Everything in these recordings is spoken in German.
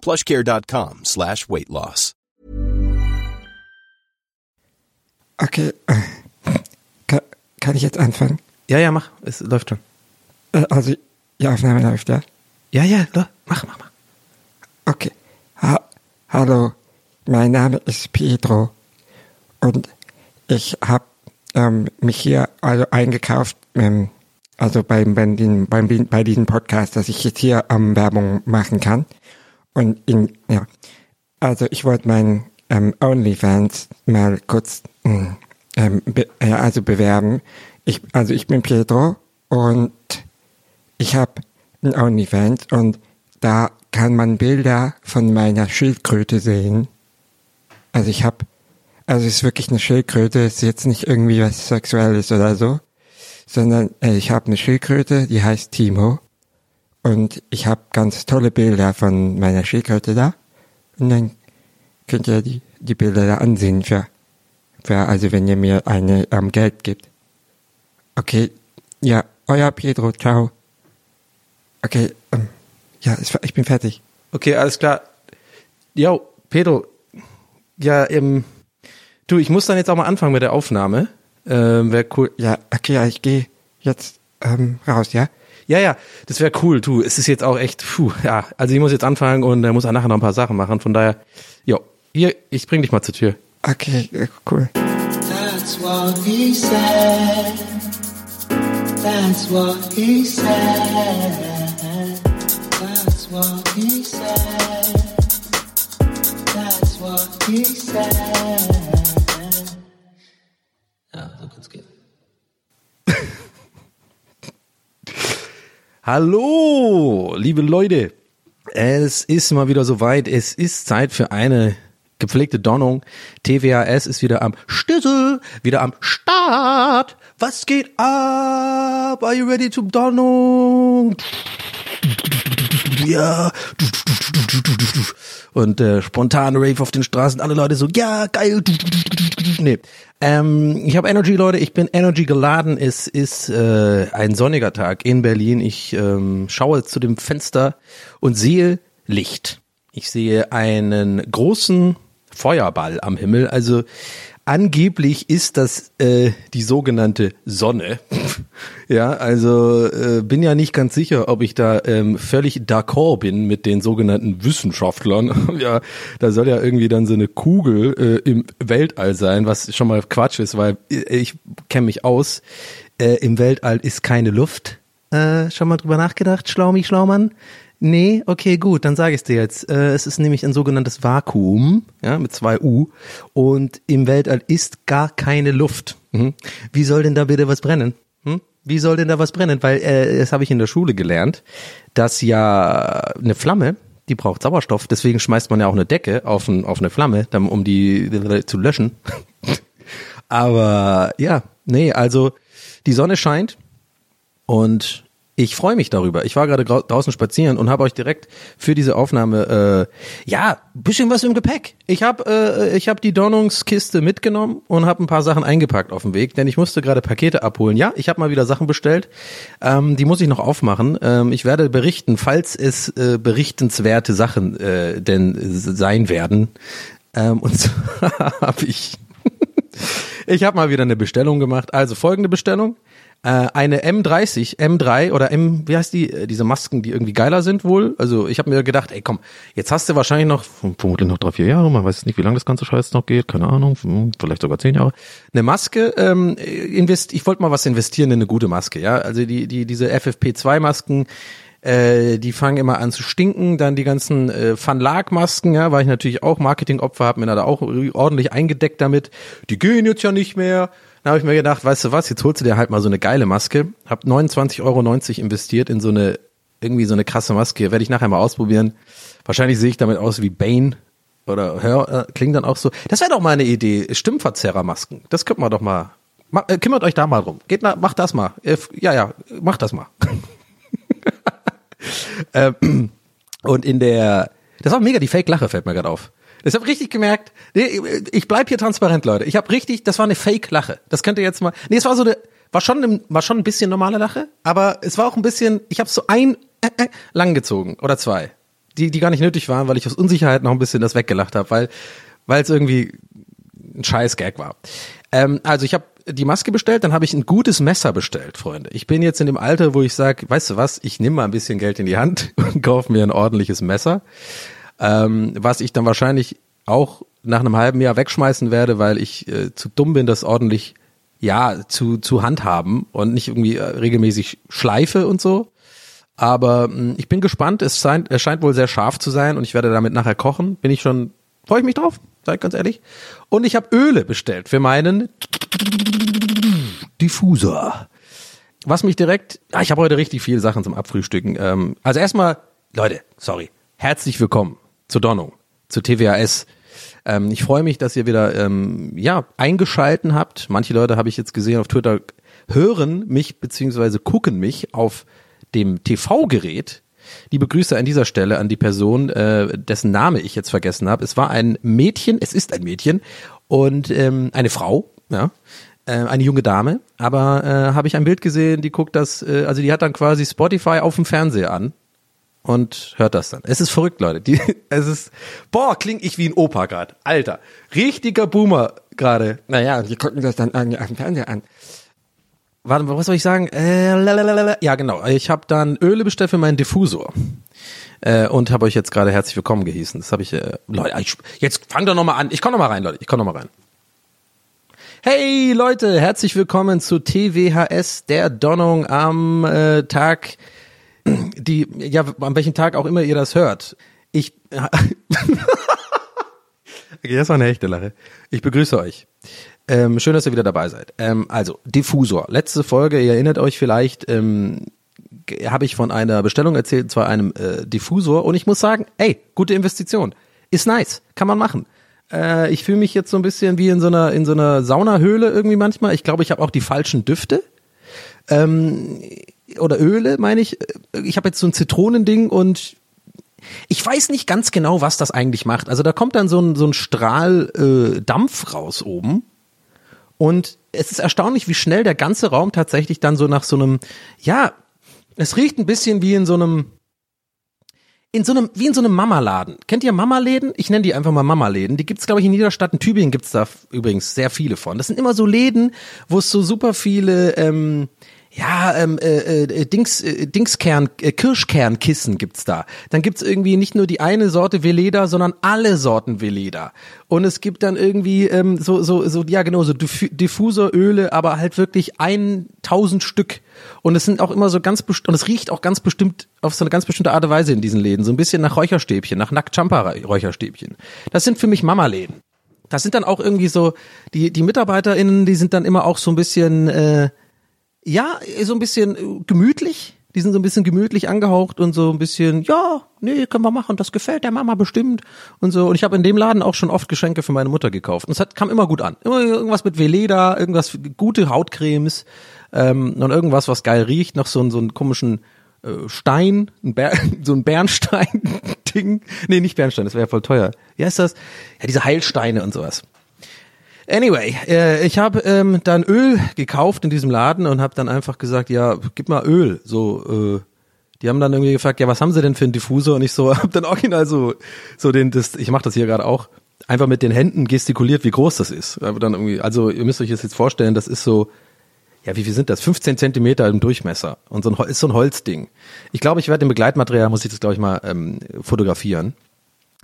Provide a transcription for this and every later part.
plushcare.com slash weight loss. Okay, kann, kann ich jetzt anfangen? Ja, ja, mach. Es läuft schon. Äh, also, die Aufnahme läuft, ja? Ja, ja, mach, mach, mach. Okay. Ha Hallo, mein Name ist Pedro und ich habe ähm, mich hier also eingekauft, ähm, also beim, beim, beim, bei diesem Podcast, dass ich jetzt hier ähm, Werbung machen kann. Und in, ja, also ich wollte meinen ähm, OnlyFans mal kurz mm, ähm, be, äh, also bewerben. Ich, also ich bin Pedro und ich habe ein OnlyFans und da kann man Bilder von meiner Schildkröte sehen. Also ich habe, also es ist wirklich eine Schildkröte, es ist jetzt nicht irgendwie was Sexuelles oder so, sondern äh, ich habe eine Schildkröte, die heißt Timo und ich habe ganz tolle Bilder von meiner Schildkröte da und dann könnt ihr die, die Bilder da ansehen für, für also wenn ihr mir eine ähm, Geld gibt. Okay, ja, euer Pedro, ciao. Okay, ähm, ja, ich bin fertig. Okay, alles klar. Jo, Pedro. Ja, ähm, du, ich muss dann jetzt auch mal anfangen mit der Aufnahme. Ähm, Wäre cool. Ja, okay, ja, ich gehe jetzt ähm, raus, ja? Ja, ja, das wäre cool, du. Es ist jetzt auch echt, puh, ja. Also ich muss jetzt anfangen und er muss auch nachher noch ein paar Sachen machen. Von daher, jo, hier, ich bring dich mal zur Tür. Okay, cool. That's what he said. That's what he said. That's what he said. That's what he said. Ja, so kann's gehen. Hallo, liebe Leute. Es ist mal wieder soweit. Es ist Zeit für eine gepflegte Donnung. TWAS ist wieder am Stüssel, wieder am Start. Was geht ab? Are you ready to Donnung? Ja. Und äh, spontane Rave auf den Straßen, alle Leute so, ja, geil. Nee. Ähm, ich habe Energy, Leute, ich bin Energy geladen. Es ist äh, ein sonniger Tag in Berlin. Ich ähm, schaue zu dem Fenster und sehe Licht. Ich sehe einen großen Feuerball am Himmel. Also angeblich ist das äh, die sogenannte Sonne. ja, also äh, bin ja nicht ganz sicher, ob ich da ähm, völlig d'accord bin mit den sogenannten Wissenschaftlern. ja, da soll ja irgendwie dann so eine Kugel äh, im Weltall sein, was schon mal Quatsch ist, weil ich kenne mich aus. Äh, Im Weltall ist keine Luft. Äh, schon mal drüber nachgedacht, Schlaumi, Schlaumann? Nee, okay, gut, dann sage ich es dir jetzt. Äh, es ist nämlich ein sogenanntes Vakuum, ja, mit zwei U. Und im Weltall ist gar keine Luft. Mhm. Wie soll denn da bitte was brennen? Hm? Wie soll denn da was brennen? Weil äh, das habe ich in der Schule gelernt, dass ja eine Flamme, die braucht Sauerstoff. Deswegen schmeißt man ja auch eine Decke auf, ein, auf eine Flamme, um die zu löschen. Aber ja, nee, also die Sonne scheint und ich freue mich darüber. Ich war gerade draußen spazieren und habe euch direkt für diese Aufnahme äh, ja bisschen was im Gepäck. Ich habe äh, ich habe die Donnungskiste mitgenommen und habe ein paar Sachen eingepackt auf dem Weg, denn ich musste gerade Pakete abholen. Ja, ich habe mal wieder Sachen bestellt. Ähm, die muss ich noch aufmachen. Ähm, ich werde berichten, falls es äh, berichtenswerte Sachen äh, denn sein werden. Ähm, und so habe ich ich habe mal wieder eine Bestellung gemacht. Also folgende Bestellung. Äh, eine M30, M3 oder M, wie heißt die, äh, diese Masken, die irgendwie geiler sind wohl. Also ich habe mir gedacht, ey komm, jetzt hast du wahrscheinlich noch, vermutlich noch drei, vier Jahre, man weiß nicht, wie lange das ganze Scheiß noch geht, keine Ahnung, hm, vielleicht sogar zehn Jahre. Eine Maske, ähm, invest, ich wollte mal was investieren in eine gute Maske, ja. Also die, die, diese FFP2-Masken, äh, die fangen immer an zu stinken, dann die ganzen äh, Van Laak Masken, ja, war ich natürlich auch Marketingopfer, hab mir da auch ordentlich eingedeckt damit. Die gehen jetzt ja nicht mehr. Dann habe ich mir gedacht, weißt du was, jetzt holst du dir halt mal so eine geile Maske. Hab 29,90 Euro investiert in so eine, irgendwie so eine krasse Maske. Werde ich nachher mal ausprobieren. Wahrscheinlich sehe ich damit aus wie Bane oder hör, äh, klingt dann auch so. Das wäre doch mal eine Idee, Stimmverzerrermasken. Das könnte man doch mal. Ma, äh, kümmert euch da mal drum. Geht nach, macht das mal. Äh, ja, ja, macht das mal. ähm, und in der, das war mega die Fake-Lache, fällt mir gerade auf. Ich habe richtig gemerkt, nee, ich bleib hier transparent, Leute. Ich habe richtig, das war eine Fake-Lache. Das könnte jetzt mal, nee, es war so eine, war schon, war schon ein bisschen normale Lache, aber es war auch ein bisschen, ich habe so ein äh, äh, lang gezogen oder zwei, die, die gar nicht nötig waren, weil ich aus Unsicherheit noch ein bisschen das weggelacht habe, weil, weil es irgendwie ein scheiß Gag war. Ähm, also ich habe die Maske bestellt, dann habe ich ein gutes Messer bestellt, Freunde. Ich bin jetzt in dem Alter, wo ich sage, weißt du was, ich nehme mal ein bisschen Geld in die Hand und kaufe mir ein ordentliches Messer ähm, was ich dann wahrscheinlich auch nach einem halben Jahr wegschmeißen werde, weil ich äh, zu dumm bin, das ordentlich ja zu zu handhaben und nicht irgendwie äh, regelmäßig schleife und so. Aber mh, hm, ich bin gespannt. Es scheint, es scheint wohl sehr scharf zu sein und ich werde damit nachher kochen. Bin ich schon, freue ich mich drauf, ich ganz ehrlich. Und ich habe Öle bestellt für meinen Diffusor. Was mich direkt, ah, ich habe heute richtig viele Sachen zum Abfrühstücken. Ähm, also erstmal, Leute, sorry, herzlich willkommen zur Donnung, zu TWAS. Ähm, ich freue mich, dass ihr wieder ähm, ja eingeschalten habt. Manche Leute habe ich jetzt gesehen auf Twitter hören mich beziehungsweise gucken mich auf dem TV-Gerät. Liebe Grüße an dieser Stelle an die Person, äh, dessen Name ich jetzt vergessen habe. Es war ein Mädchen, es ist ein Mädchen und ähm, eine Frau, ja, äh, eine junge Dame. Aber äh, habe ich ein Bild gesehen, die guckt das, äh, also die hat dann quasi Spotify auf dem Fernseher an und hört das dann. Es ist verrückt, Leute. Die, es ist, boah, klingt ich wie ein Opa gerade. Alter, richtiger Boomer gerade. Naja, die gucken das dann an, am Fernseher an. Warte, was soll ich sagen? Äh, lalalala. ja, genau. Ich habe dann Öle bestellt für meinen Diffusor. Äh, und habe euch jetzt gerade herzlich willkommen gehießen. Das habe ich, äh, Leute, ich, jetzt fang doch noch mal an. Ich komm noch mal rein, Leute. Ich komm noch mal rein. Hey Leute, herzlich willkommen zu TWHS, der Donnung am äh, Tag die, ja, an welchem Tag auch immer ihr das hört. Ich, okay, das war eine echte Lache. Ich begrüße euch. Ähm, schön, dass ihr wieder dabei seid. Ähm, also, Diffusor. Letzte Folge, ihr erinnert euch vielleicht, ähm, habe ich von einer Bestellung erzählt, und zwar einem äh, Diffusor. Und ich muss sagen, ey, gute Investition. Ist nice. Kann man machen. Äh, ich fühle mich jetzt so ein bisschen wie in so einer, in so einer Saunahöhle irgendwie manchmal. Ich glaube, ich habe auch die falschen Düfte. Ähm, oder Öle, meine ich. Ich habe jetzt so ein Zitronending und ich weiß nicht ganz genau, was das eigentlich macht. Also da kommt dann so ein, so ein Strahl äh, Dampf raus oben. Und es ist erstaunlich, wie schnell der ganze Raum tatsächlich dann so nach so einem, ja, es riecht ein bisschen wie in so einem, in so einem, wie in so einem Mama-Laden. Kennt ihr Mama-Läden? Ich nenne die einfach mal Mama-Läden. Die gibt's, glaube ich, in Niederstadt. In Tübingen gibt's da übrigens sehr viele von. Das sind immer so Läden, wo es so super viele, ähm, ja, ähm, äh, äh, Dings, äh, Dingskern, äh, Kirschkernkissen gibt's da. Dann gibt's irgendwie nicht nur die eine Sorte Veleda, sondern alle Sorten Veleda. Und es gibt dann irgendwie ähm, so, so, so, ja genau, so Diffuseröle, aber halt wirklich 1000 Stück. Und es sind auch immer so ganz und es riecht auch ganz bestimmt auf so eine ganz bestimmte Art und Weise in diesen Läden. So ein bisschen nach Räucherstäbchen, nach Nackt-Champa-Räucherstäbchen. Das sind für mich Mama-Läden. Das sind dann auch irgendwie so, die, die MitarbeiterInnen, die sind dann immer auch so ein bisschen, äh, ja, so ein bisschen äh, gemütlich. Die sind so ein bisschen gemütlich angehaucht und so ein bisschen, ja, nee, können wir machen, das gefällt der Mama bestimmt und so. Und ich habe in dem Laden auch schon oft Geschenke für meine Mutter gekauft. Und es hat, kam immer gut an. Immer irgendwas mit Veleda, irgendwas, gute Hautcremes ähm, und irgendwas, was geil riecht, noch so, so einen komischen äh, Stein, ein so ein Bernstein-Ding. Nee, nicht Bernstein, das wäre ja voll teuer. Wie heißt das? Ja, diese Heilsteine und sowas. Anyway, äh, ich habe ähm, dann Öl gekauft in diesem Laden und habe dann einfach gesagt, ja, gib mal Öl. So, äh, die haben dann irgendwie gefragt, ja, was haben sie denn für einen Diffusor? Und ich so, hab dann original so, so den, das, ich mache das hier gerade auch, einfach mit den Händen gestikuliert, wie groß das ist. Aber dann irgendwie, also ihr müsst euch das jetzt vorstellen, das ist so, ja, wie viel sind das? 15 Zentimeter im Durchmesser und so ein, ist so ein Holzding. Ich glaube, ich werde im Begleitmaterial, muss ich das glaube ich mal ähm, fotografieren.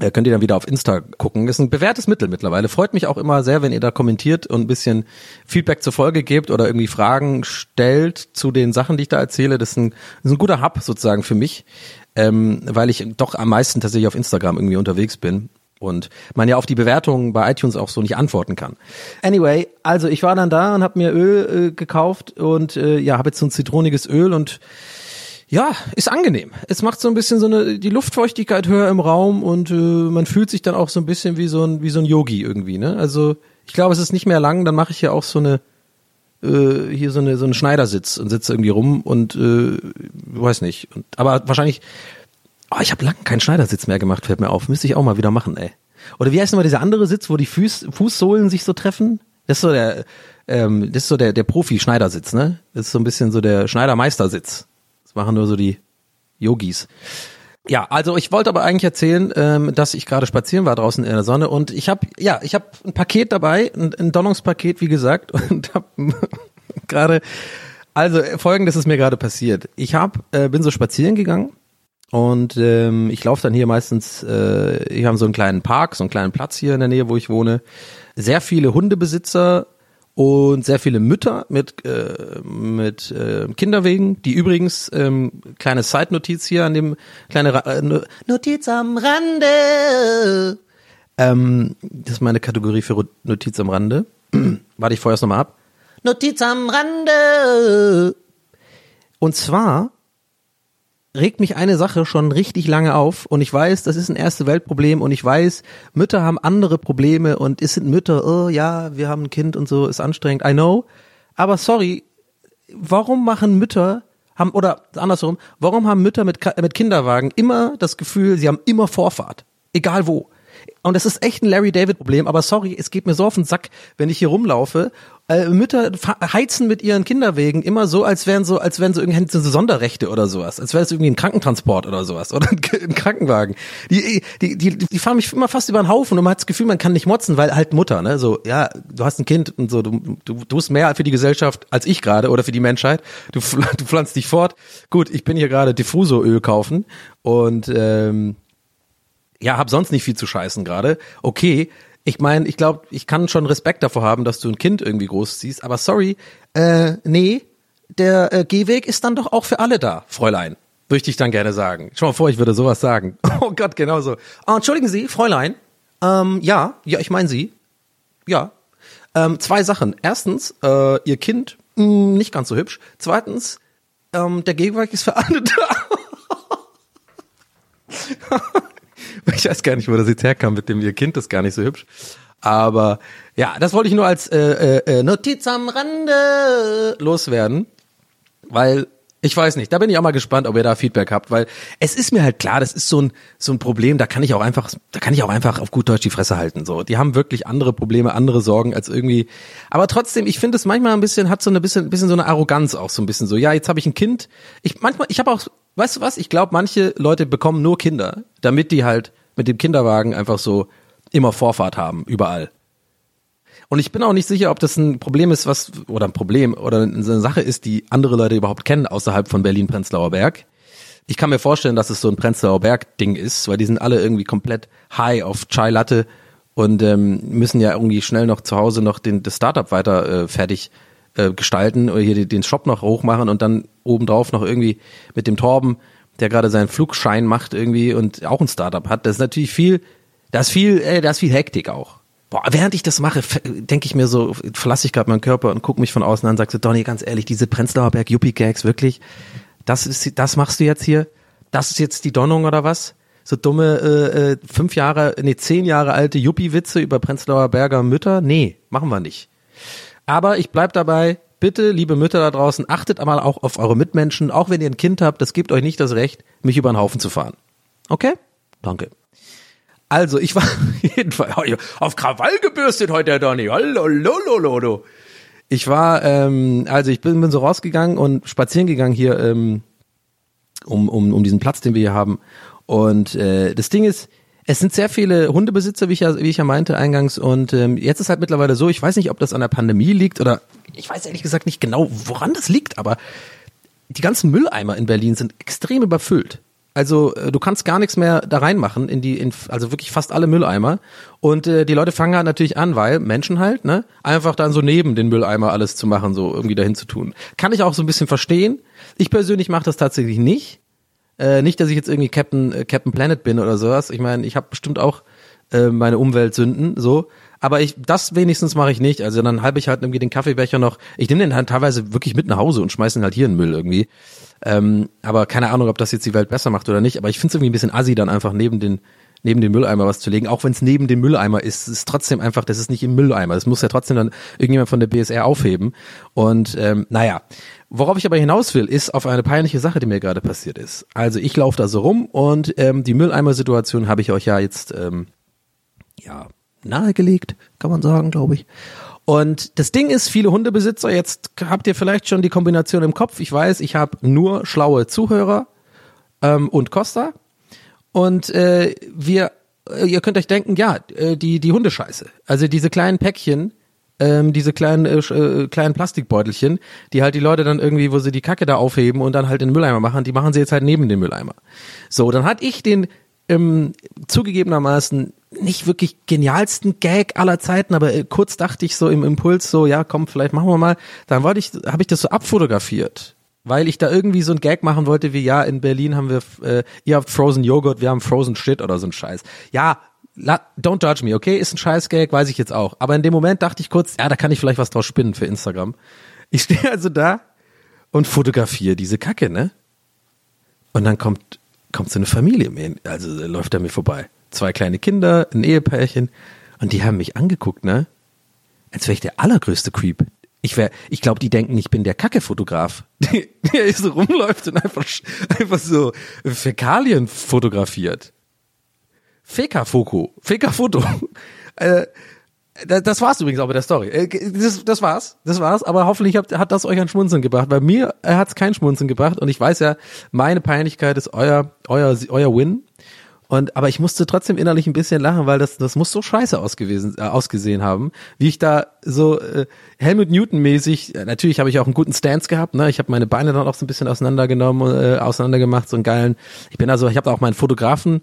Äh, könnt ihr dann wieder auf Insta gucken. Ist ein bewährtes Mittel mittlerweile. Freut mich auch immer sehr, wenn ihr da kommentiert und ein bisschen Feedback zur Folge gebt oder irgendwie Fragen stellt zu den Sachen, die ich da erzähle. Das ist ein, das ist ein guter Hub sozusagen für mich, ähm, weil ich doch am meisten tatsächlich auf Instagram irgendwie unterwegs bin und man ja auf die Bewertungen bei iTunes auch so nicht antworten kann. Anyway, also ich war dann da und habe mir Öl äh, gekauft und äh, ja, habe jetzt so ein zitroniges Öl und ja, ist angenehm. Es macht so ein bisschen so eine die Luftfeuchtigkeit höher im Raum und äh, man fühlt sich dann auch so ein bisschen wie so ein wie so ein Yogi irgendwie, ne? Also, ich glaube, es ist nicht mehr lang, dann mache ich ja auch so eine äh, hier so eine so einen Schneidersitz und sitze irgendwie rum und äh, weiß nicht, und, aber wahrscheinlich Oh, ich habe lange keinen Schneidersitz mehr gemacht, fällt mir auf. Müsste ich auch mal wieder machen, ey. Oder wie heißt nochmal dieser andere Sitz, wo die Fuß, Fußsohlen sich so treffen? Das ist so der, ähm, das ist so der, der Profi-Schneidersitz, ne? Das ist so ein bisschen so der Schneidermeistersitz. Das machen nur so die Yogis. Ja, also ich wollte aber eigentlich erzählen, ähm, dass ich gerade spazieren war draußen in der Sonne und ich habe, ja, ich habe ein Paket dabei, ein, ein Donnungspaket, wie gesagt, und habe gerade, also folgendes ist mir gerade passiert. Ich hab, äh, bin so spazieren gegangen und ähm, ich laufe dann hier meistens, äh, ich habe so einen kleinen Park, so einen kleinen Platz hier in der Nähe, wo ich wohne. Sehr viele Hundebesitzer und sehr viele Mütter mit, äh, mit äh, Kinderwegen, die übrigens, ähm, kleine Side-Notiz hier an dem, kleine äh, No- Notiz am Rande. Ähm, das ist meine Kategorie für Notiz am Rande. Warte, ich vorher nochmal ab. Notiz am Rande. Und zwar regt mich eine Sache schon richtig lange auf und ich weiß, das ist ein erste Weltproblem und ich weiß, Mütter haben andere Probleme und es sind Mütter, oh ja, wir haben ein Kind und so, ist anstrengend, I know. Aber sorry, warum machen Mütter haben oder andersrum, warum haben Mütter mit mit Kinderwagen immer das Gefühl, sie haben immer Vorfahrt, egal wo. Und das ist echt ein Larry David Problem, aber sorry, es geht mir so auf den Sack, wenn ich hier rumlaufe. Äh, Mütter heizen mit ihren Kinderwegen immer so, als wären so, als wären so irgendwie so Sonderrechte oder sowas, als wäre es irgendwie ein Krankentransport oder sowas oder ein, Krankenwagen. Die, die, die, die fahren mich immer fast über den Haufen und man hat das Gefühl, man kann nicht motzen, weil halt Mutter, ne, so, ja, du hast ein Kind und so, du, du, du tust mehr für die Gesellschaft als ich gerade oder für die Menschheit. Du, du pflanzt dich fort. Gut, ich bin hier gerade Diffusoröl kaufen und ähm, ja, hab sonst nicht viel zu scheißen gerade. Okay, ich meine, ich glaube, ich kann schon Respekt davor haben, dass du ein Kind irgendwie großziehst, aber sorry, äh, nee, der äh, Gehweg ist dann doch auch für alle da, Fräulein. Würde ich dich dann gerne sagen. Schau mal vor, ich würde sowas sagen. Oh Gott, genau so. Ah, entschuldigen Sie, Fräulein. Ähm, ja, ja, ich meine Sie. Ja. Ähm, zwei Sachen. Erstens, äh, Ihr Kind, mh, nicht ganz so hübsch. Zweitens, ähm, der Gehweg ist für alle da. Ich weiß gar nicht, wo das jetzt herkam mit dem ihr Kind ist gar nicht so hübsch. Aber ja, das wollte ich nur als äh, äh, äh, Notiz am Rande loswerden, weil ich weiß nicht, da bin ich auch mal gespannt, ob ihr da Feedback habt, weil es ist mir halt klar, das ist so ein so ein Problem, da kann ich auch einfach, da kann ich auch einfach auf gut Deutsch die Fresse halten. So, die haben wirklich andere Probleme, andere Sorgen als irgendwie. Aber trotzdem, ich finde es manchmal ein bisschen hat so eine bisschen, bisschen so eine Arroganz auch so ein bisschen so. Ja, jetzt habe ich ein Kind. Ich manchmal, ich habe auch, weißt du was? Ich glaube, manche Leute bekommen nur Kinder, damit die halt mit dem Kinderwagen einfach so immer Vorfahrt haben überall. Und ich bin auch nicht sicher, ob das ein Problem ist, was, oder ein Problem, oder eine Sache ist, die andere Leute überhaupt kennen außerhalb von Berlin-Prenzlauer Berg. Ich kann mir vorstellen, dass es so ein Prenzlauer Berg-Ding ist, weil die sind alle irgendwie komplett high auf Chai Latte und ähm, müssen ja irgendwie schnell noch zu Hause noch den, das Startup weiter äh, fertig äh, gestalten oder hier den- den Shop noch hochmachen und dann obendrauf noch irgendwie mit dem Torben, der gerade seinen Flugschein macht irgendwie und auch ein Startup hat. Das ist natürlich viel, da ist viel, äh, da ist viel Hektik auch. Boah, während ich das mache, denke ich mir so, verlasse ich gerade meinen Körper und gucke mich von außen an und sag so, Donny, ganz ehrlich, diese Prenzlauer Berg Yuppie Gags, wirklich, das ist, das machst du jetzt hier? Das ist jetzt die Donnung oder was? So dumme äh, äh, fünf Jahre, nee, zehn Jahre alte Yuppie-Witze über Prenzlauer Berger Mütter? Nee, machen wir nicht. Aber ich bleib dabei, bitte, liebe Mütter da draußen, achtet einmal auch auf eure Mitmenschen, auch wenn ihr ein Kind habt, das gibt euch nicht das Recht, mich über den Haufen zu fahren. Okay? Danke. Also, ich war jedenfalls auf Krawall gebürstet heute, der Donny. Hallo, lolo, lolo. Ich war, ähm, also ich bin, bin so rausgegangen und spazieren gegangen hier ähm, um, um, um diesen Platz, den wir hier haben. Und äh, das Ding ist, es sind sehr viele Hundebesitzer, wie ich ja, wie ich ja meinte eingangs. Und ähm, jetzt ist halt mittlerweile so, ich weiß nicht, ob das an der Pandemie liegt oder ich weiß ehrlich gesagt nicht genau, woran das liegt, aber die ganzen Mülleimer in Berlin sind extrem überfüllt. Also äh, du kannst gar nichts mehr da reinmachen in die, in, also wirklich fast alle Mülleimer. Und äh, die Leute fangen halt natürlich an, weil Menschen halt, ne, einfach dann so neben den Mülleimer alles zu machen, so irgendwie dahin zu tun. Kann ich auch so ein bisschen verstehen. Ich persönlich mache das tatsächlich nicht. Äh, nicht, dass ich jetzt irgendwie Captain, äh, Captain Planet bin oder sowas. Ich meine, ich habe bestimmt auch äh, meine Umweltsünden, so. Aber ich, das wenigstens mache ich nicht. Also dann halbe ich halt irgendwie den Kaffeebecher noch. Ich nehme den halt teilweise wirklich mit nach Hause und schmeiße ihn halt hier in den Müll irgendwie. Ähm, aber keine Ahnung, ob das jetzt die Welt besser macht oder nicht. Aber ich finde es irgendwie ein bisschen assi, dann einfach neben den neben den Mülleimer was zu legen, auch wenn es neben dem Mülleimer ist, ist trotzdem einfach, das ist nicht im Mülleimer. Das muss ja trotzdem dann irgendjemand von der BSR aufheben. Und ähm, naja, worauf ich aber hinaus will, ist auf eine peinliche Sache, die mir gerade passiert ist. Also ich laufe da so rum und ähm, die Mülleimer-Situation habe ich euch ja jetzt ähm, ja nahegelegt, kann man sagen, glaube ich. Und das Ding ist, viele Hundebesitzer, jetzt habt ihr vielleicht schon die Kombination im Kopf. Ich weiß, ich habe nur schlaue Zuhörer ähm, und Costa. Und äh, wir, ihr könnt euch denken, ja, äh, die, die Hundescheiße. Also diese kleinen Päckchen, ähm, diese kleinen, äh, äh, kleinen Plastikbeutelchen, die halt die Leute dann irgendwie, wo sie die Kacke da aufheben und dann halt in den Mülleimer machen, die machen sie jetzt halt neben den Mülleimer. So, dann hatte ich den ähm, zugegebenermaßen nicht wirklich genialsten Gag aller Zeiten, aber äh, kurz dachte ich so im Impuls so, ja, komm, vielleicht machen wir mal. Dann wollte ich, habe ich das so abfotografiert, weil ich da irgendwie so ein Gag machen wollte, wie ja, in Berlin haben wir, äh, ihr habt Frozen Joghurt, wir haben Frozen Shit oder so ein Scheiß. Ja, don't judge me, okay, ist ein Scheiß Gag, weiß ich jetzt auch. Aber in dem Moment dachte ich kurz, ja, da kann ich vielleicht was draus spinnen für Instagram. Ich stehe also da und fotografiere diese Kacke, ne? Und dann kommt kommt so eine Familie also läuft er mir vorbei zwei kleine Kinder, ein Ehepärchen und die haben mich angeguckt, ne? Als wäre ich der allergrößte Creep. Ich wäre, ich glaube, die denken, ich bin der Kacke-Fotograf, der so rumläuft und einfach, einfach so Fäkalien fotografiert. Feka-Foto, Feka-Foto. äh, das war's übrigens auch mit der Story. Äh, das, das war's, das war's. Aber hoffentlich hat, hat das euch ein Schmunzeln gebracht. Bei mir hat es kein Schmunzeln gebracht und ich weiß ja, meine Peinlichkeit ist euer, euer, euer Win. Und aber ich musste trotzdem innerlich ein bisschen lachen, weil das das muss so scheiße ausgewesen äh, ausgesehen haben, wie ich da so äh, Helmut Newton mäßig. Äh, natürlich habe ich auch einen guten Stance gehabt, ne? Ich habe meine Beine dann auch so ein bisschen auseinandergenommen, äh, auseinandergemacht, so einen geilen. Ich bin also, ich habe auch meinen Fotografen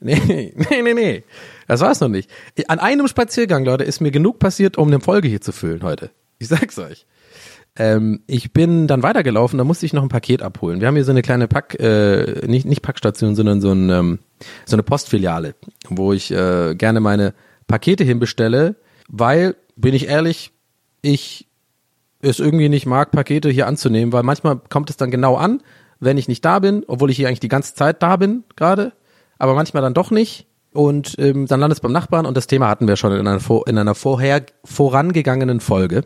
Das war's noch nicht. An einem Spaziergang, Leute, ist mir genug passiert, um eine Folge hier zu füllen heute. Ich sag's euch. Ähm, ich bin dann weitergelaufen, da musste ich noch ein Paket abholen. Wir haben hier so eine kleine Pack, äh, nicht, nicht Packstation, sondern so, ein, ähm, so eine Postfiliale, wo ich äh, gerne meine Pakete hinbestelle, weil, bin ich ehrlich, ich es irgendwie nicht mag, Pakete hier anzunehmen, weil manchmal kommt es dann genau an, wenn ich nicht da bin, obwohl ich hier eigentlich die ganze Zeit da bin gerade, aber manchmal dann doch nicht. Und ähm, dann landet es beim Nachbarn und das Thema hatten wir schon in einer, in einer vorher vorangegangenen Folge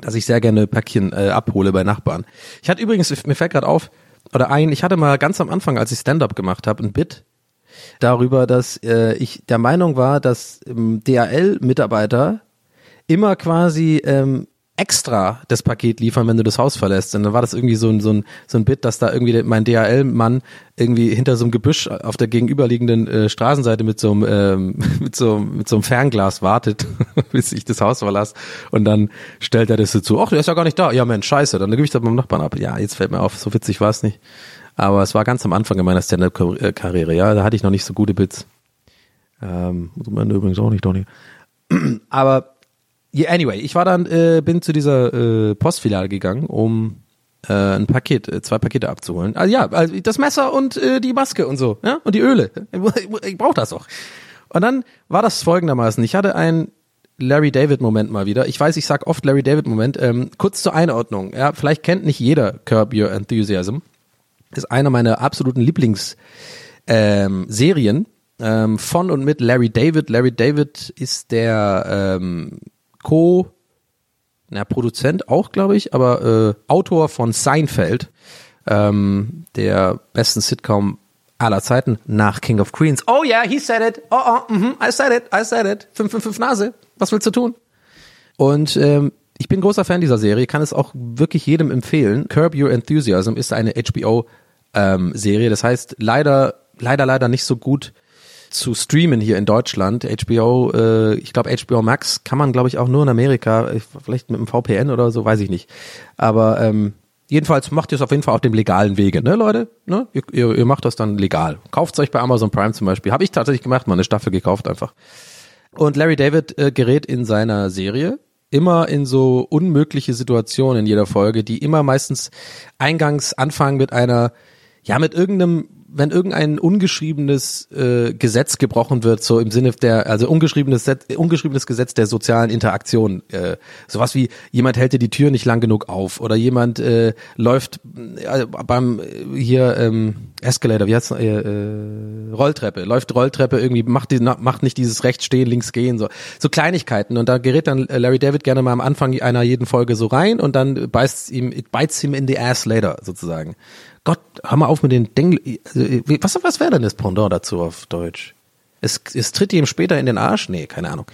dass ich sehr gerne Päckchen äh, abhole bei Nachbarn. Ich hatte übrigens, mir fällt gerade auf, oder ein, ich hatte mal ganz am Anfang, als ich Stand-up gemacht habe, ein Bit darüber, dass äh, ich der Meinung war, dass ähm, DHL-Mitarbeiter immer quasi ähm, extra das Paket liefern, wenn du das Haus verlässt. Und dann war das irgendwie so ein, so ein, so ein Bit, dass da irgendwie mein DHL-Mann irgendwie hinter so einem Gebüsch auf der gegenüberliegenden äh, Straßenseite mit so einem, ähm, mit so, mit so einem Fernglas wartet, bis ich das Haus verlasse. Und dann stellt er das dazu, ach, der ist ja gar nicht da. Ja, Mensch, scheiße, dann gebe ich das beim Nachbarn ab. Ja, jetzt fällt mir auf, so witzig war es nicht. Aber es war ganz am Anfang in meiner Stand-Up-Karriere, ja, da hatte ich noch nicht so gute Bits. Ähm, übrigens auch nicht, Donny. Aber Yeah, anyway, ich war dann, äh, bin zu dieser äh, Postfiliale gegangen, um äh, ein Paket, äh, zwei Pakete abzuholen. Also ja, also das Messer und äh, die Maske und so, ja, und die Öle. Ich, brauche das auch. Und dann war das folgendermaßen. Ich hatte einen Larry David Moment mal wieder. Ich weiß, ich sag oft Larry David Moment. Ähm, kurz zur Einordnung. Ja, vielleicht kennt nicht jeder Curb Your Enthusiasm. ist einer meiner absoluten Lieblings ähm, ähm, von und mit Larry David. Larry David ist der ähm, Co na, Produzent auch, glaube ich, aber äh, Autor von Seinfeld, ähm, der besten Sitcom aller Zeiten nach King of Queens. Oh yeah, he said it. Oh, oh, mhm, I said it, I said it. 555 Nase. Was willst du tun? Und ähm, ich bin großer Fan dieser Serie, kann es auch wirklich jedem empfehlen. Curb Your Enthusiasm ist eine HBO ähm, das heißt leider, leider, leider nicht so gut zu streamen hier in Deutschland. HBO, äh, ich glaube HBO Max kann man glaube ich auch nur in Amerika, äh, vielleicht mit einem VPN oder so, weiß ich nicht. Aber ähm, jedenfalls macht ihr es auf jeden Fall auf dem legalen Wege, ne Leute? Ne? Ihr, ihr, ihr macht das dann legal. Kauft euch bei Amazon Prime zum Beispiel. Habe ich tatsächlich gemacht, mal eine Staffel gekauft einfach. Und Larry David äh, gerät in seiner Serie immer in so unmögliche Situationen in jeder Folge, die immer meistens eingangs anfangen mit einer, ja, mit irgendeinem wenn irgendein ungeschriebenes äh, Gesetz gebrochen wird, so im Sinne der, also ungeschriebenes, ungeschriebenes Gesetz der sozialen Interaktion, äh, sowas wie jemand hält dir die Tür nicht lang genug auf oder jemand äh, läuft äh, beim äh, hier ähm, Escalator, wie heißt äh, äh, Rolltreppe, läuft Rolltreppe irgendwie, macht die, macht nicht dieses rechts stehen, links gehen, so so Kleinigkeiten und da gerät dann Larry David gerne mal am Anfang einer jeden Folge so rein und dann beißt ihm, it bites him in the ass later sozusagen. Gott, hör mal auf mit den Deng also, was, was wäre denn das Pendant dazu auf Deutsch? Es, es tritt ihm später in den Arsch? Nee, keine Ahnung.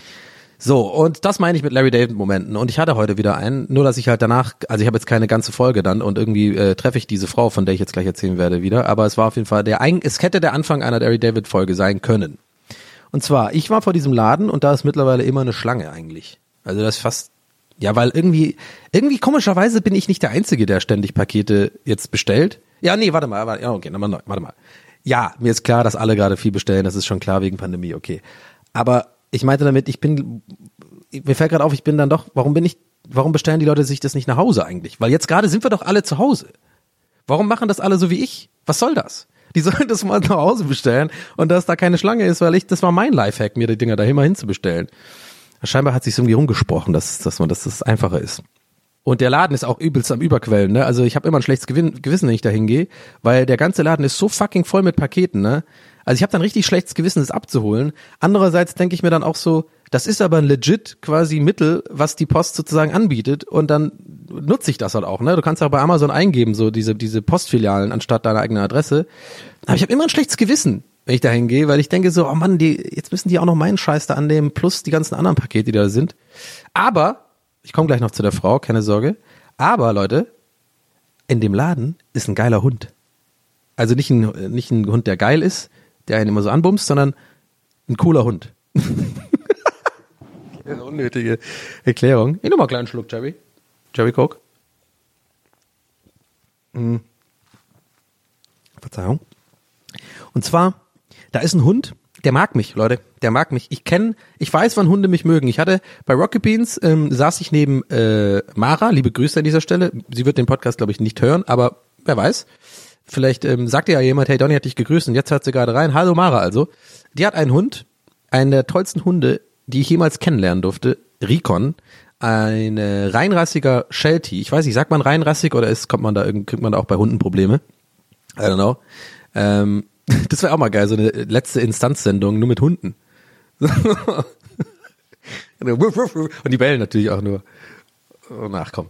So, und das meine ich mit Larry David Momenten. Und ich hatte heute wieder einen, nur dass ich halt danach, also ich habe jetzt keine ganze Folge dann und irgendwie äh, treffe ich diese Frau, von der ich jetzt gleich erzählen werde, wieder. Aber es war auf jeden Fall der, es hätte der Anfang einer Larry David Folge sein können. Und zwar, ich war vor diesem Laden und da ist mittlerweile immer eine Schlange eigentlich. Also das ist fast, ja, weil irgendwie, irgendwie komischerweise bin ich nicht der Einzige, der ständig Pakete jetzt bestellt. Ja, nee, warte mal, warte, ja, okay, nochmal neu, warte mal. Ja, mir ist klar, dass alle gerade viel bestellen, das ist schon klar wegen Pandemie, okay. Aber ich meinte damit, ich bin, mir fällt gerade auf, ich bin dann doch, warum bin ich, warum bestellen die Leute sich das nicht nach Hause eigentlich? Weil jetzt gerade sind wir doch alle zu Hause. Warum machen das alle so wie ich? Was soll das? Die sollen das mal nach Hause bestellen und dass da keine Schlange ist, weil ich, das war mein Lifehack, mir die Dinger da immer hinzubestellen. Scheinbar hat sich irgendwie rumgesprochen, dass, dass man, dass das einfacher ist. Und der Laden ist auch übelst am Überquellen, ne? Also ich habe immer ein schlechtes Gewissen, wenn ich da hingehe, weil der ganze Laden ist so fucking voll mit Paketen, ne? Also ich habe dann richtig schlechtes Gewissen, das abzuholen. Andererseits denke ich mir dann auch so, das ist aber ein legit quasi Mittel, was die Post sozusagen anbietet und dann nutze ich das halt auch, ne? Du kannst auch bei Amazon eingeben, so diese, diese Postfilialen anstatt deiner eigenen Adresse. Aber ich habe immer ein schlechtes Gewissen, wenn ich da hingehe, weil ich denke so, oh Mann, die, jetzt müssen die auch noch meinen Scheiß da annehmen, plus die ganzen anderen Pakete, die da sind. Aber ich komme gleich noch zu der Frau, keine Sorge. Aber Leute, in dem Laden ist ein geiler Hund. Also nicht ein, nicht ein Hund, der geil ist, der einen immer so anbumst, sondern ein cooler Hund. Eine unnötige Erklärung. Ich nehme mal einen kleinen Schluck, Jerry. Jerry Coke. Hm. Verzeihung. Und zwar, da ist ein Hund, der mag mich, Leute. Der mag mich. Ich kenne, ich weiß, wann Hunde mich mögen. Ich hatte bei Rocket Beans ähm, saß ich neben äh, Mara. Liebe Grüße an dieser Stelle. Sie wird den Podcast, glaube ich, nicht hören, aber wer weiß. Vielleicht ähm, sagt ja jemand, hey, Donny hat dich gegrüßt und jetzt hört sie gerade rein. Hallo Mara also. Die hat einen Hund, einen der tollsten Hunde, die ich jemals kennenlernen durfte. Rikon. Ein äh, reinrassiger Sheltie. Ich weiß nicht, sagt man reinrassig oder ist, kommt man da, kriegt man da auch bei Hunden Probleme? I don't know. Ähm, das wäre auch mal geil, so eine letzte Instanzsendung nur mit Hunden. Und die bellen natürlich auch nur. Oh, ach komm.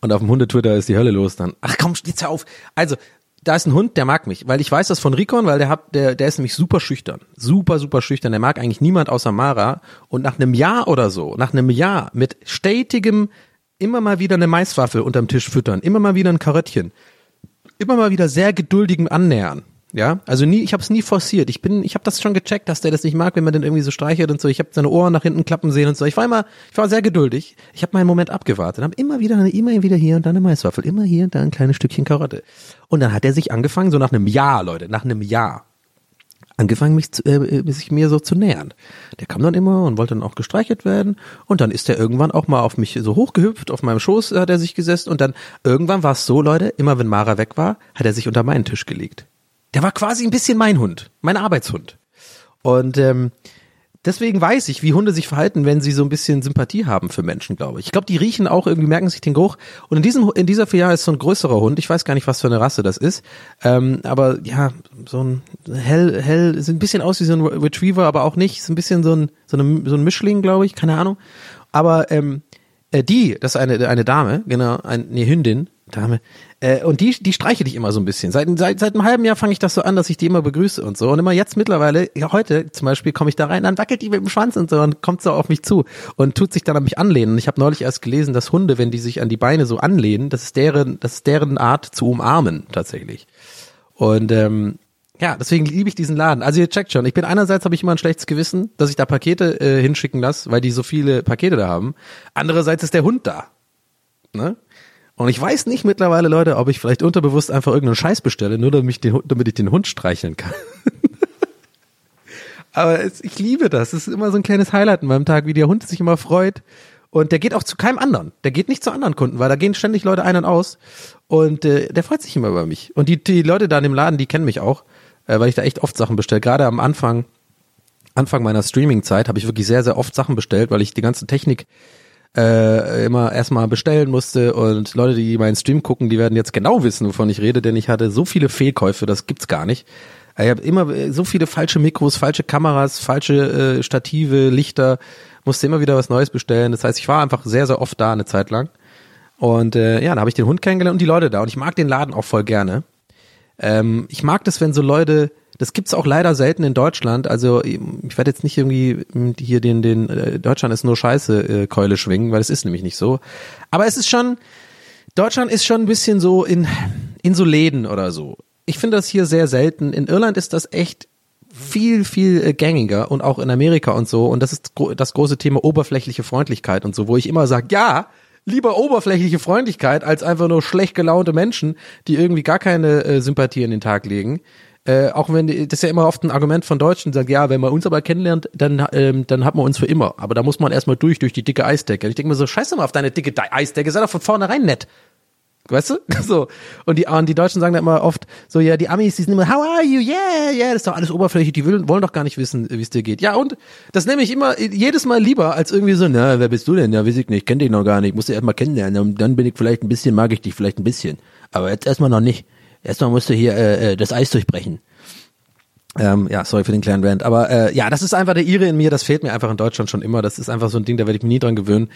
Und auf dem Hundetwitter ist die Hölle los dann. Ach komm, jetzt hör auf. Also, da ist ein Hund, der mag mich, weil ich weiß das von Rikon, weil der hat, der, der ist nämlich super schüchtern. Super, super schüchtern. Der mag eigentlich niemand außer Mara. Und nach einem Jahr oder so, nach einem Jahr mit stetigem, immer mal wieder eine Maiswaffel unterm Tisch füttern, immer mal wieder ein Karöttchen, immer mal wieder sehr geduldigem Annähern, ja, also nie, ich habe es nie forciert. Ich bin, ich habe das schon gecheckt, dass der das nicht mag, wenn man den irgendwie so streichelt und so. Ich habe seine Ohren nach hinten klappen sehen und so. Ich war immer, ich war sehr geduldig. Ich habe meinen Moment abgewartet, habe immer wieder, immer wieder hier und da eine Maiswaffel, immer hier und da ein kleines Stückchen Karotte. Und dann hat er sich angefangen, so nach einem Jahr, Leute, nach einem Jahr, angefangen, mich zu, äh, sich mir so zu nähern. Der kam dann immer und wollte dann auch gestreichelt werden. Und dann ist er irgendwann auch mal auf mich so hochgehüpft, auf meinem Schoß hat er sich gesessen. Und dann irgendwann war es so, Leute, immer wenn Mara weg war, hat er sich unter meinen Tisch gelegt. Der war quasi ein bisschen mein Hund, mein Arbeitshund. Und ähm, deswegen weiß ich, wie Hunde sich verhalten, wenn sie so ein bisschen Sympathie haben für Menschen, glaube ich. Ich glaube, die riechen auch irgendwie, merken sich den Geruch. Und in diesem, in dieser Jahr ist so ein größerer Hund. Ich weiß gar nicht, was für eine Rasse das ist. Ähm, aber ja, so ein hell, hell, sieht ein bisschen aus wie so ein Retriever, aber auch nicht. Ist ein bisschen so ein, so, eine, so ein Mischling, glaube ich, keine Ahnung. Aber ähm, Äh, die, das ist eine, eine Dame, genau, ein, nee, Hündin, Dame. Äh, und die, die streiche ich immer so ein bisschen. Seit, seit, seit einem halben Jahr fange ich das so an, dass ich die immer begrüße und so. Und immer jetzt mittlerweile, ja, heute zum Beispiel, komme ich da rein, dann wackelt die mit dem Schwanz und so und kommt so auf mich zu und tut sich dann an mich anlehnen. Und ich habe neulich erst gelesen, dass Hunde, wenn die sich an die Beine so anlehnen, das ist deren, das ist deren Art zu umarmen tatsächlich. Und ähm, ja, deswegen liebe ich diesen Laden. Also ihr checkt schon, ich bin einerseits habe ich immer ein schlechtes Gewissen, dass ich da Pakete äh, hinschicken lasse, weil die so viele Pakete da haben. Andererseits ist der Hund da. Ne? Und ich weiß nicht mittlerweile, Leute, ob ich vielleicht unterbewusst einfach irgendeinen Scheiß bestelle, nur damit ich den, Hund- damit ich den Hund streicheln kann. Aber es, ich liebe das. Es ist immer so ein kleines Highlight in meinem Tag, wie der Hund sich immer freut. Und der geht auch zu keinem anderen. Der geht nicht zu anderen Kunden, weil da gehen ständig Leute ein und aus. Und äh, der freut sich immer über mich. Und die, die Leute da in dem Laden, die kennen mich auch, äh, weil ich da echt oft Sachen bestelle. Gerade am Anfang, Anfang meiner Streaming-Zeit habe ich wirklich sehr, sehr oft Sachen bestellt, weil ich die ganze Technik äh, immer erstmal bestellen musste und Leute, die meinen Stream gucken, die werden jetzt genau wissen, wovon ich rede, denn ich hatte so viele Fehlkäufe, das gibt's gar nicht. Ich habe immer äh, so viele falsche Mikros, falsche Kameras, falsche äh, Stative, Lichter, musste immer wieder was Neues bestellen. Das heißt, ich war einfach sehr, sehr oft da eine Zeit lang. Und äh, ja, da habe ich den Hund kennengelernt und die Leute da. Und ich mag den Laden auch voll gerne. Ähm, ich mag das, wenn so Leute, das gibt's auch leider selten in Deutschland. Also ich werde jetzt nicht irgendwie hier den, den äh, Deutschland ist nur Scheiße äh, Keule schwingen, weil es ist nämlich nicht so. Aber es ist schon, Deutschland ist schon ein bisschen so in, in so Läden oder so. Ich finde das hier sehr selten. In Irland ist das echt viel, viel äh, gängiger und auch in Amerika und so. Und das ist das große Thema oberflächliche Freundlichkeit und so, wo ich immer sage, ja, lieber oberflächliche Freundlichkeit als einfach nur schlecht gelaunte Menschen, die irgendwie gar keine äh, Sympathie in den Tag legen. Äh, auch wenn das ist ja immer oft ein Argument von Deutschen, sagen, ja, wenn man uns aber kennenlernt, dann ähm, dann hat man uns für immer. Aber da muss man erstmal durch durch die dicke Eisdecke. Ich denke mir so, scheiße mal auf deine dicke De Eisdecke, sei doch von vornherein nett. Weißt du? So. Und die, und die Deutschen sagen dann immer oft so, ja, die Amis, die sind immer, how are you? Yeah, yeah, das ist doch alles oberflächlich, die will, wollen doch gar nicht wissen, wie es dir geht. Ja, und das nehme ich immer jedes Mal lieber, als irgendwie so, na, wer bist du denn? Ja, weiß ich nicht, kenn dich noch gar nicht, musst du erst mal kennenlernen, dann bin ich vielleicht ein bisschen, mag ich dich vielleicht ein bisschen. Aber jetzt erstmal noch nicht. Erstmal musst du hier äh, äh, das Eis durchbrechen. Ähm, ja, sorry für den kleinen Rant. Aber äh, ja, das ist einfach der Ire in mir, das fehlt mir einfach in Deutschland schon immer. Das ist einfach so ein Ding, da werde ich mich nie dran gewöhnen.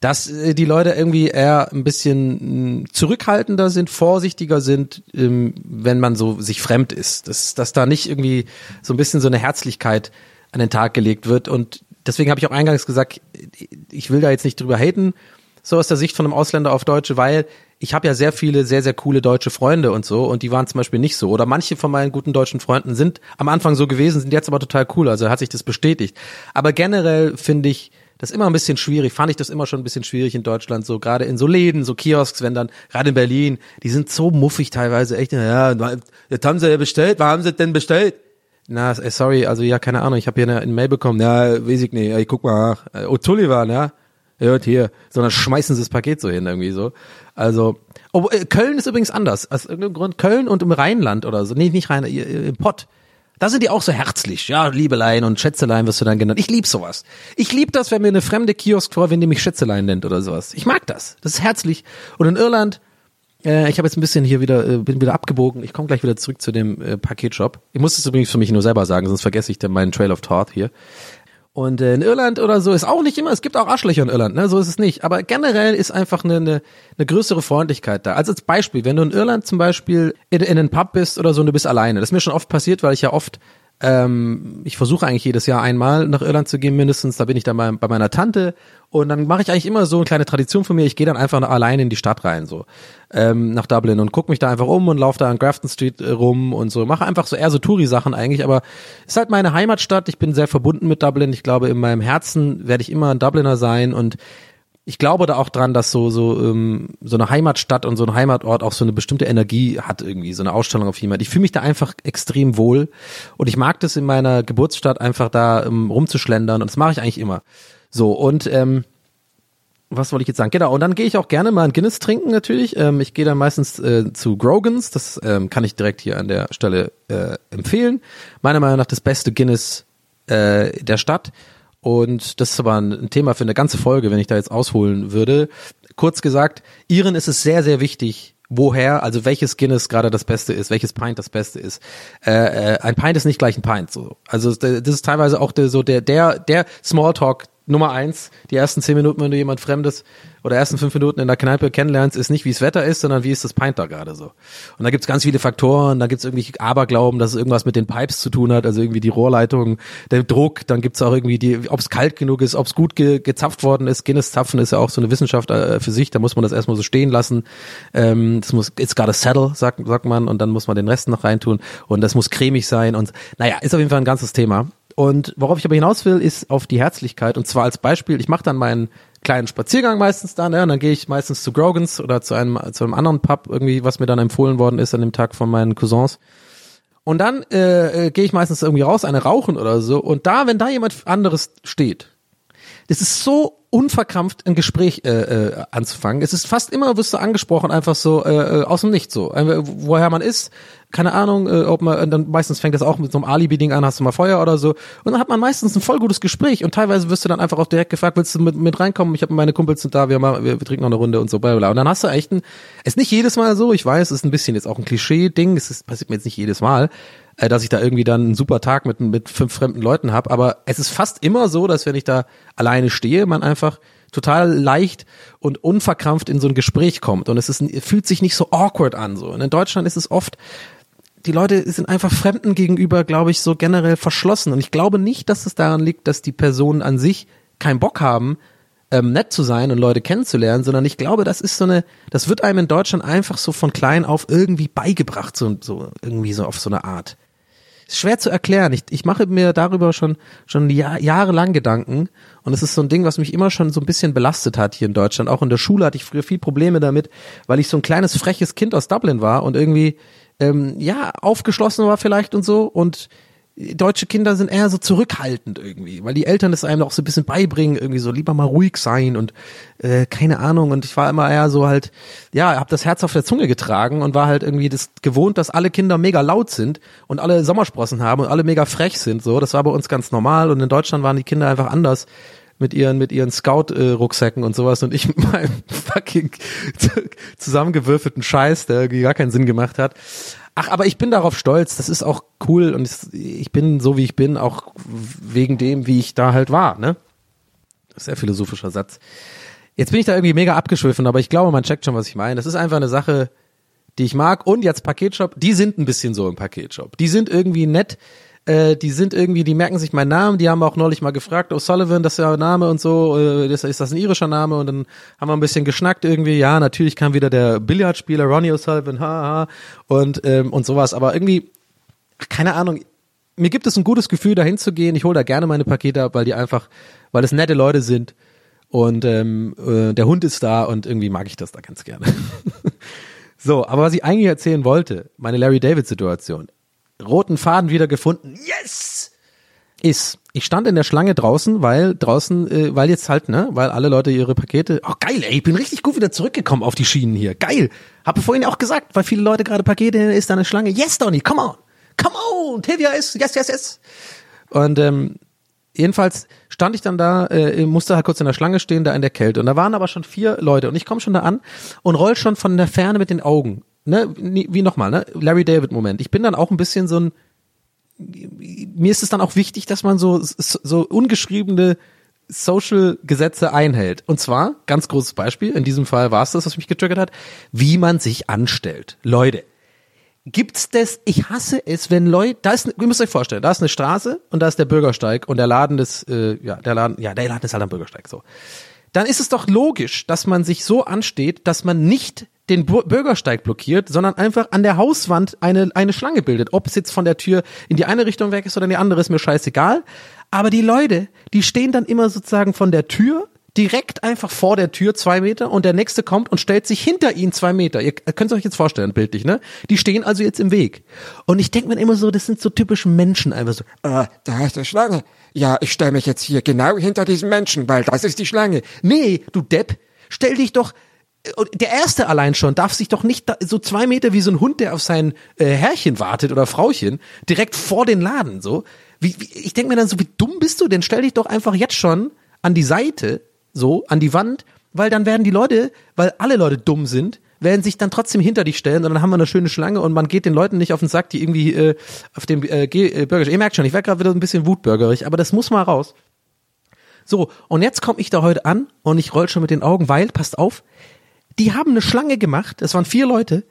Dass äh, die Leute irgendwie eher ein bisschen mh, zurückhaltender sind, vorsichtiger sind, ähm, wenn man so sich fremd ist. Dass, dass da nicht irgendwie so ein bisschen so eine Herzlichkeit an den Tag gelegt wird. Und deswegen habe ich auch eingangs gesagt, ich will da jetzt nicht drüber haten, so aus der Sicht von einem Ausländer auf Deutsche, weil ich habe ja sehr viele sehr, sehr coole deutsche Freunde und so und die waren zum Beispiel nicht so. Oder manche von meinen guten deutschen Freunden sind am Anfang so gewesen, sind jetzt aber total cool, also hat sich das bestätigt. Aber generell finde ich das immer ein bisschen schwierig, fand ich das immer schon ein bisschen schwierig in Deutschland, so gerade in so Läden, so Kiosks, wenn dann, gerade in Berlin, die sind so muffig teilweise, echt, ja, jetzt haben sie ja bestellt, warum haben sie denn bestellt? Na, sorry, also ja, keine Ahnung, ich habe hier eine, eine Mail bekommen, ja, weiß ich nicht, ich guck mal nach. Äh, Oh, Tullivan, ja, hört hier, sondern schmeißen sie das Paket so hin irgendwie so. Also, oh, äh, Köln ist übrigens anders. Aus irgendeinem Grund Köln und im Rheinland oder so. Nee, nicht Rhein, äh, im Pott. Da sind die auch so herzlich. Ja, Liebelein und Schätzelein wirst du dann genannt. Ich lieb sowas. Ich lieb das, wenn mir eine fremde Kiosk vor, wenn die mich Schätzelein nennt oder sowas. Ich mag das. Das ist herzlich. Und in Irland, äh, ich habe jetzt ein bisschen hier wieder, äh, bin wieder abgebogen. Ich komme gleich wieder zurück zu dem äh, Paketshop. Ich muss es übrigens für mich nur selber sagen, sonst vergesse ich dann meinen Trail of Thought hier. Und äh, in Irland oder so ist auch nicht immer, es gibt auch Arschlöcher in Irland, ne? so ist es nicht. Aber generell ist einfach eine, eine, eine größere Freundlichkeit da. Also als Beispiel, wenn du in Irland zum Beispiel in, in einen Pub bist oder so und du bist alleine. Das ist mir schon oft passiert, weil ich ja oft, ähm, ich versuche eigentlich jedes Jahr einmal nach Irland zu gehen mindestens. Da bin ich dann bei, bei meiner Tante und dann mache ich eigentlich immer so eine kleine Tradition von mir. Ich gehe dann einfach alleine in die Stadt rein, so ähm, nach Dublin und guck mich da einfach um und laufe da an Grafton Street äh, rum und so. Mache einfach so eher so Touri-Sachen eigentlich, aber ist halt meine Heimatstadt. Ich bin sehr verbunden mit Dublin. Ich glaube, in meinem Herzen werde ich immer ein Dubliner sein und ich glaube da auch dran, dass so so ähm, so eine Heimatstadt und so ein Heimatort auch so eine bestimmte Energie hat irgendwie, so eine Ausstellung auf jemand. Ich fühle mich da einfach extrem wohl und ich mag das in meiner Geburtsstadt einfach da ähm, rumzuschlendern und das mache ich eigentlich immer. So und ähm, was wollte ich jetzt sagen? Genau, und dann gehe ich auch gerne mal ein Guinness trinken natürlich. Ähm, ich gehe dann meistens äh, zu Grogans, das ähm, kann ich direkt hier an der Stelle äh, empfehlen. Meiner Meinung nach das beste Guinness äh, der Stadt. Und das ist aber ein Thema für eine ganze Folge, wenn ich da jetzt ausholen würde. Kurz gesagt, Iren ist es sehr, sehr wichtig, woher, also welches Guinness gerade das Beste ist, welches Pint das Beste ist. Äh, äh, ein Pint ist nicht gleich ein Pint. So. Also das ist teilweise auch der, so der, der, der Smalltalk, Nummer eins, die ersten zehn Minuten, wenn du jemand Fremdes oder ersten fünf Minuten in der Kneipe kennenlernst, ist nicht, wie es Wetter ist, sondern wie ist das Pint da gerade so. Und da gibt's ganz viele Faktoren, da gibt's irgendwie Aberglauben, dass es irgendwas mit den Pipes zu tun hat, also irgendwie die Rohrleitung, der Druck, dann gibt's auch irgendwie die, ob es kalt genug ist, ob es gut ge gezapft worden ist. Guinness-Zapfen ist ja auch so eine Wissenschaft äh, für sich, da muss man das erstmal so stehen lassen. Ähm, das muss, it's got a settle, sagt, sagt man, und dann muss man den Rest noch reintun und das muss cremig sein und naja, ist auf jeden Fall ein ganzes Thema. Und worauf ich aber hinaus will, ist auf die Herzlichkeit. Und zwar als Beispiel, ich mache dann meinen kleinen Spaziergang meistens dann, ja, und dann gehe ich meistens zu Grogans oder zu einem, zu einem anderen Pub, irgendwie, was mir dann empfohlen worden ist an dem Tag von meinen Cousins. Und dann äh, äh, gehe ich meistens irgendwie raus, eine rauchen oder so. Und da, wenn da jemand anderes steht, das ist so unverkrampft ein Gespräch äh, äh, anzufangen. Es ist fast immer, wirst du angesprochen, einfach so äh, äh aus dem Nichts so. Einfach, woher man ist, keine Ahnung, äh, ob man, dann meistens fängt das auch mit so einem Alibi-Ding an, hast du mal Feuer oder so. Und dann hat man meistens ein voll gutes Gespräch und teilweise wirst du dann einfach auch direkt gefragt, willst du mit, mit reinkommen? Ich habe meine Kumpels sind da, wir, mal, wir, wir trinken noch eine Runde und so, bla, bla. Und dann hast du echt ein, ist nicht jedes Mal so, ich weiß, es ist ein bisschen jetzt auch ein Klischee-Ding, es passiert mir jetzt nicht jedes Mal, äh, dass ich da irgendwie dann einen super Tag mit, mit fünf fremden Leuten habe, aber es ist fast immer so, dass wenn ich da alleine stehe, man einfach total leicht und unverkrampft in so ein Gespräch kommt und es ist, fühlt sich nicht so awkward an so. Und in Deutschland ist es oft die Leute sind einfach Fremden gegenüber, glaube ich, so generell verschlossen. Und ich glaube nicht, dass es daran liegt, dass die Personen an sich keinen Bock haben, ähm, nett zu sein und Leute kennenzulernen, sondern ich glaube, das ist so eine, das wird einem in Deutschland einfach so von klein auf irgendwie beigebracht, so, so irgendwie so auf so eine Art. Ist schwer zu erklären. Ich, ich mache mir darüber schon schon Jahr, jahrelang Gedanken und es ist so ein Ding, was mich immer schon so ein bisschen belastet hat hier in Deutschland. Auch in der Schule hatte ich früher viel Probleme damit, weil ich so ein kleines freches Kind aus Dublin war und irgendwie ähm, ja, aufgeschlossen war vielleicht und so und deutsche Kinder sind eher so zurückhaltend irgendwie, weil die Eltern es einem auch so ein bisschen beibringen, irgendwie so lieber mal ruhig sein und äh, keine Ahnung und ich war immer eher so halt, ja, habe das Herz auf der Zunge getragen und war halt irgendwie das gewohnt, dass alle Kinder mega laut sind und alle Sommersprossen haben und alle mega frech sind, so, das war bei uns ganz normal und in Deutschland waren die Kinder einfach anders mit ihren mit ihren Scout-Rucksäcken und sowas und ich mit meinem fucking zusammengewürfelten Scheiß, der irgendwie gar keinen Sinn gemacht hat. Ach, aber ich bin darauf stolz. Das ist auch cool und ich bin so wie ich bin, auch wegen dem, wie ich da halt war. Ne, sehr philosophischer Satz. Jetzt bin ich da irgendwie mega abgeschwiffen, aber ich glaube, man checkt schon, was ich meine. Das ist einfach eine Sache, die ich mag. Und jetzt Paketshop, die sind ein bisschen so im Paketshop. Die sind irgendwie nett äh, die sind irgendwie, die merken sich meinen Namen, die haben auch neulich mal gefragt, O'Sullivan, das ist ja Name und so, äh, ist, ist das ein irischer Name? Und dann haben wir ein bisschen geschnackt irgendwie, ja, natürlich kam wieder der Billardspieler Ronnie O'Sullivan, haha, und, ähm, und sowas, aber irgendwie, keine Ahnung, mir gibt es ein gutes Gefühl, dahin zu gehen. Ich hole da gerne meine Pakete ab, weil die einfach, weil es nette Leute sind und ähm, äh, der Hund ist da und irgendwie mag ich das da ganz gerne. so, aber was ich eigentlich erzählen wollte, meine Larry David Situation roten Faden wieder gefunden. Yes! Ist, ich stand in der Schlange draußen, weil draußen, äh, weil jetzt halt, ne, weil alle Leute ihre Pakete, oh geil, ey, ich bin richtig gut wieder zurückgekommen auf die Schienen hier, geil. Habe vorhin auch gesagt, weil viele Leute gerade Pakete, ist da eine Schlange, yes, Donny, come on, come on, ist, yes, yes, yes. Und ähm, jedenfalls stand ich dann da, äh, musste halt kurz in der Schlange stehen, da in der Kälte. Und da waren aber schon vier Leute und ich komme schon da an und roll schon von der Ferne mit den Augen ne, wie nochmal, ne, Larry David Moment. Ich bin dann auch ein bisschen so ein, mir ist es dann auch wichtig, dass man so, so ungeschriebene Social Gesetze einhält. Und zwar, ganz großes Beispiel, in diesem Fall war es das, was mich getriggert hat, wie man sich anstellt. Leute, gibt's das, ich hasse es, wenn Leute, da ist, ihr müsst euch vorstellen, da ist eine Straße und da ist der Bürgersteig und der Laden des, äh, ja, der Laden, ja, der Laden ist halt am Bürgersteig, so. Dann ist es doch logisch, dass man sich so ansteht, dass man nicht den Bürgersteig blockiert, sondern einfach an der Hauswand eine, eine Schlange bildet. Ob es jetzt von der Tür in die eine Richtung weg ist oder in die andere, ist mir scheißegal. Aber die Leute, die stehen dann immer sozusagen von der Tür direkt einfach vor der Tür zwei Meter und der nächste kommt und stellt sich hinter ihn zwei Meter. Ihr könnt es euch jetzt vorstellen, bildlich, ne? Die stehen also jetzt im Weg. Und ich denke mir immer so, das sind so typische Menschen einfach so. Äh, da ist eine Schlange. Ja, ich stelle mich jetzt hier genau hinter diesem Menschen, weil das ist die Schlange. Nee, du Depp, stell dich doch der erste allein schon darf sich doch nicht so zwei Meter wie so ein Hund, der auf sein äh, Herrchen wartet oder Frauchen, direkt vor den Laden so. Wie, wie, ich denke mir dann so, wie dumm bist du denn? Stell dich doch einfach jetzt schon an die Seite, so, an die Wand, weil dann werden die Leute, weil alle Leute dumm sind, werden sich dann trotzdem hinter dich stellen und dann haben wir eine schöne Schlange und man geht den Leuten nicht auf den Sack, die irgendwie äh, auf dem äh, äh, Bürger. Ihr merkt schon, ich werde gerade wieder ein bisschen wutbürgerig, aber das muss mal raus. So, und jetzt komme ich da heute an und ich roll schon mit den Augen, weil, passt auf, die haben eine Schlange gemacht, es waren vier Leute,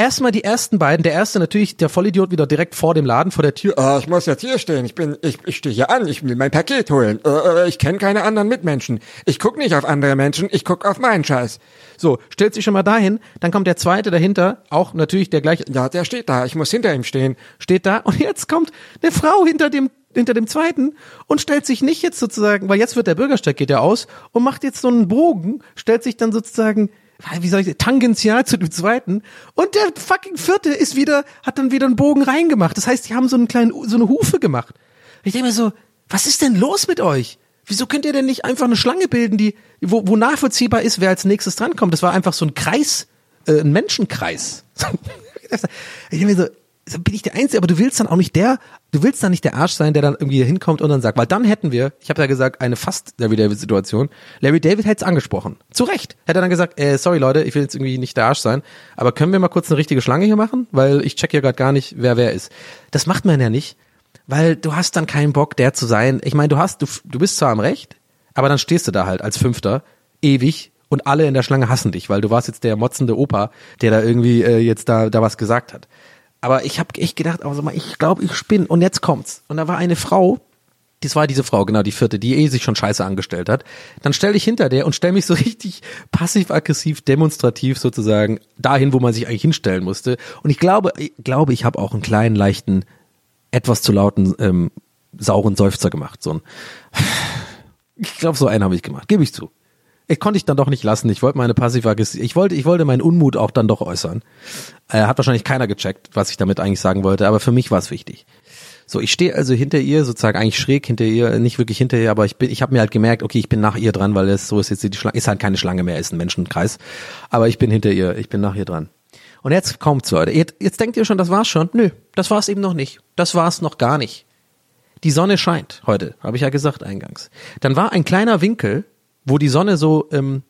Erstmal die ersten beiden. Der erste natürlich, der Vollidiot wieder direkt vor dem Laden, vor der Tür. Äh, ich muss jetzt hier stehen. Ich bin, ich, ich stehe hier an. Ich will mein Paket holen. Äh, ich kenne keine anderen Mitmenschen. Ich guck nicht auf andere Menschen. Ich guck auf meinen Scheiß. So, stellt sich schon mal dahin. Dann kommt der zweite dahinter, auch natürlich der gleiche. Ja, der steht da. Ich muss hinter ihm stehen. Steht da. Und jetzt kommt eine Frau hinter dem hinter dem zweiten und stellt sich nicht jetzt sozusagen, weil jetzt wird der Bürgersteig geht ja aus und macht jetzt so einen Bogen, stellt sich dann sozusagen wie soll ich tangential zu dem zweiten. Und der fucking vierte ist wieder, hat dann wieder einen Bogen reingemacht. Das heißt, die haben so einen kleinen, so eine Hufe gemacht. Ich denke mir so, was ist denn los mit euch? Wieso könnt ihr denn nicht einfach eine Schlange bilden, die, wo, wo nachvollziehbar ist, wer als nächstes drankommt? Das war einfach so ein Kreis, äh, ein Menschenkreis. ich denke mir so, bin ich der Einzige, aber du willst dann auch nicht der, du willst dann nicht der Arsch sein, der dann irgendwie hinkommt und dann sagt, weil dann hätten wir, ich habe ja gesagt, eine fast Larry David-Situation. Larry David hätte es angesprochen. Zu Recht. Hätte er dann gesagt, äh, sorry Leute, ich will jetzt irgendwie nicht der Arsch sein, aber können wir mal kurz eine richtige Schlange hier machen? Weil ich check hier gerade gar nicht, wer wer ist. Das macht man ja nicht, weil du hast dann keinen Bock, der zu sein. Ich meine, du hast, du, du bist zwar am Recht, aber dann stehst du da halt als Fünfter, ewig, und alle in der Schlange hassen dich, weil du warst jetzt der motzende Opa, der da irgendwie äh, jetzt da, da was gesagt hat. Aber ich habe echt gedacht, also mal, ich glaube, ich spinne. Und jetzt kommt's. Und da war eine Frau, das war diese Frau, genau, die vierte, die eh sich schon scheiße angestellt hat. Dann stell ich hinter der und stell mich so richtig passiv-aggressiv, demonstrativ sozusagen dahin, wo man sich eigentlich hinstellen musste. Und ich glaube, ich glaube, ich habe auch einen kleinen, leichten, etwas zu lauten, ähm, sauren Seufzer gemacht. So ein, ich glaube, so einen habe ich gemacht, gebe ich zu ich konnte ich dann doch nicht lassen. Ich wollte meine passiv ich wollte, ich wollte meinen Unmut auch dann doch äußern. Äh, hat wahrscheinlich keiner gecheckt, was ich damit eigentlich sagen wollte, aber für mich war es wichtig. So, ich stehe also hinter ihr, sozusagen eigentlich schräg hinter ihr, nicht wirklich hinter ihr, aber ich bin, ich habe mir halt gemerkt, okay, ich bin nach ihr dran, weil es so ist jetzt die Schlange, ist halt keine Schlange mehr, ist ein Menschenkreis, aber ich bin hinter ihr, ich bin nach ihr dran. Und jetzt kommt's, Leute. Jetzt, jetzt denkt ihr schon, das war's schon? Nö, das war's eben noch nicht. Das war's noch gar nicht. Die Sonne scheint heute, habe ich ja gesagt eingangs. Dann war ein kleiner Winkel wo die Sonne so, ähm,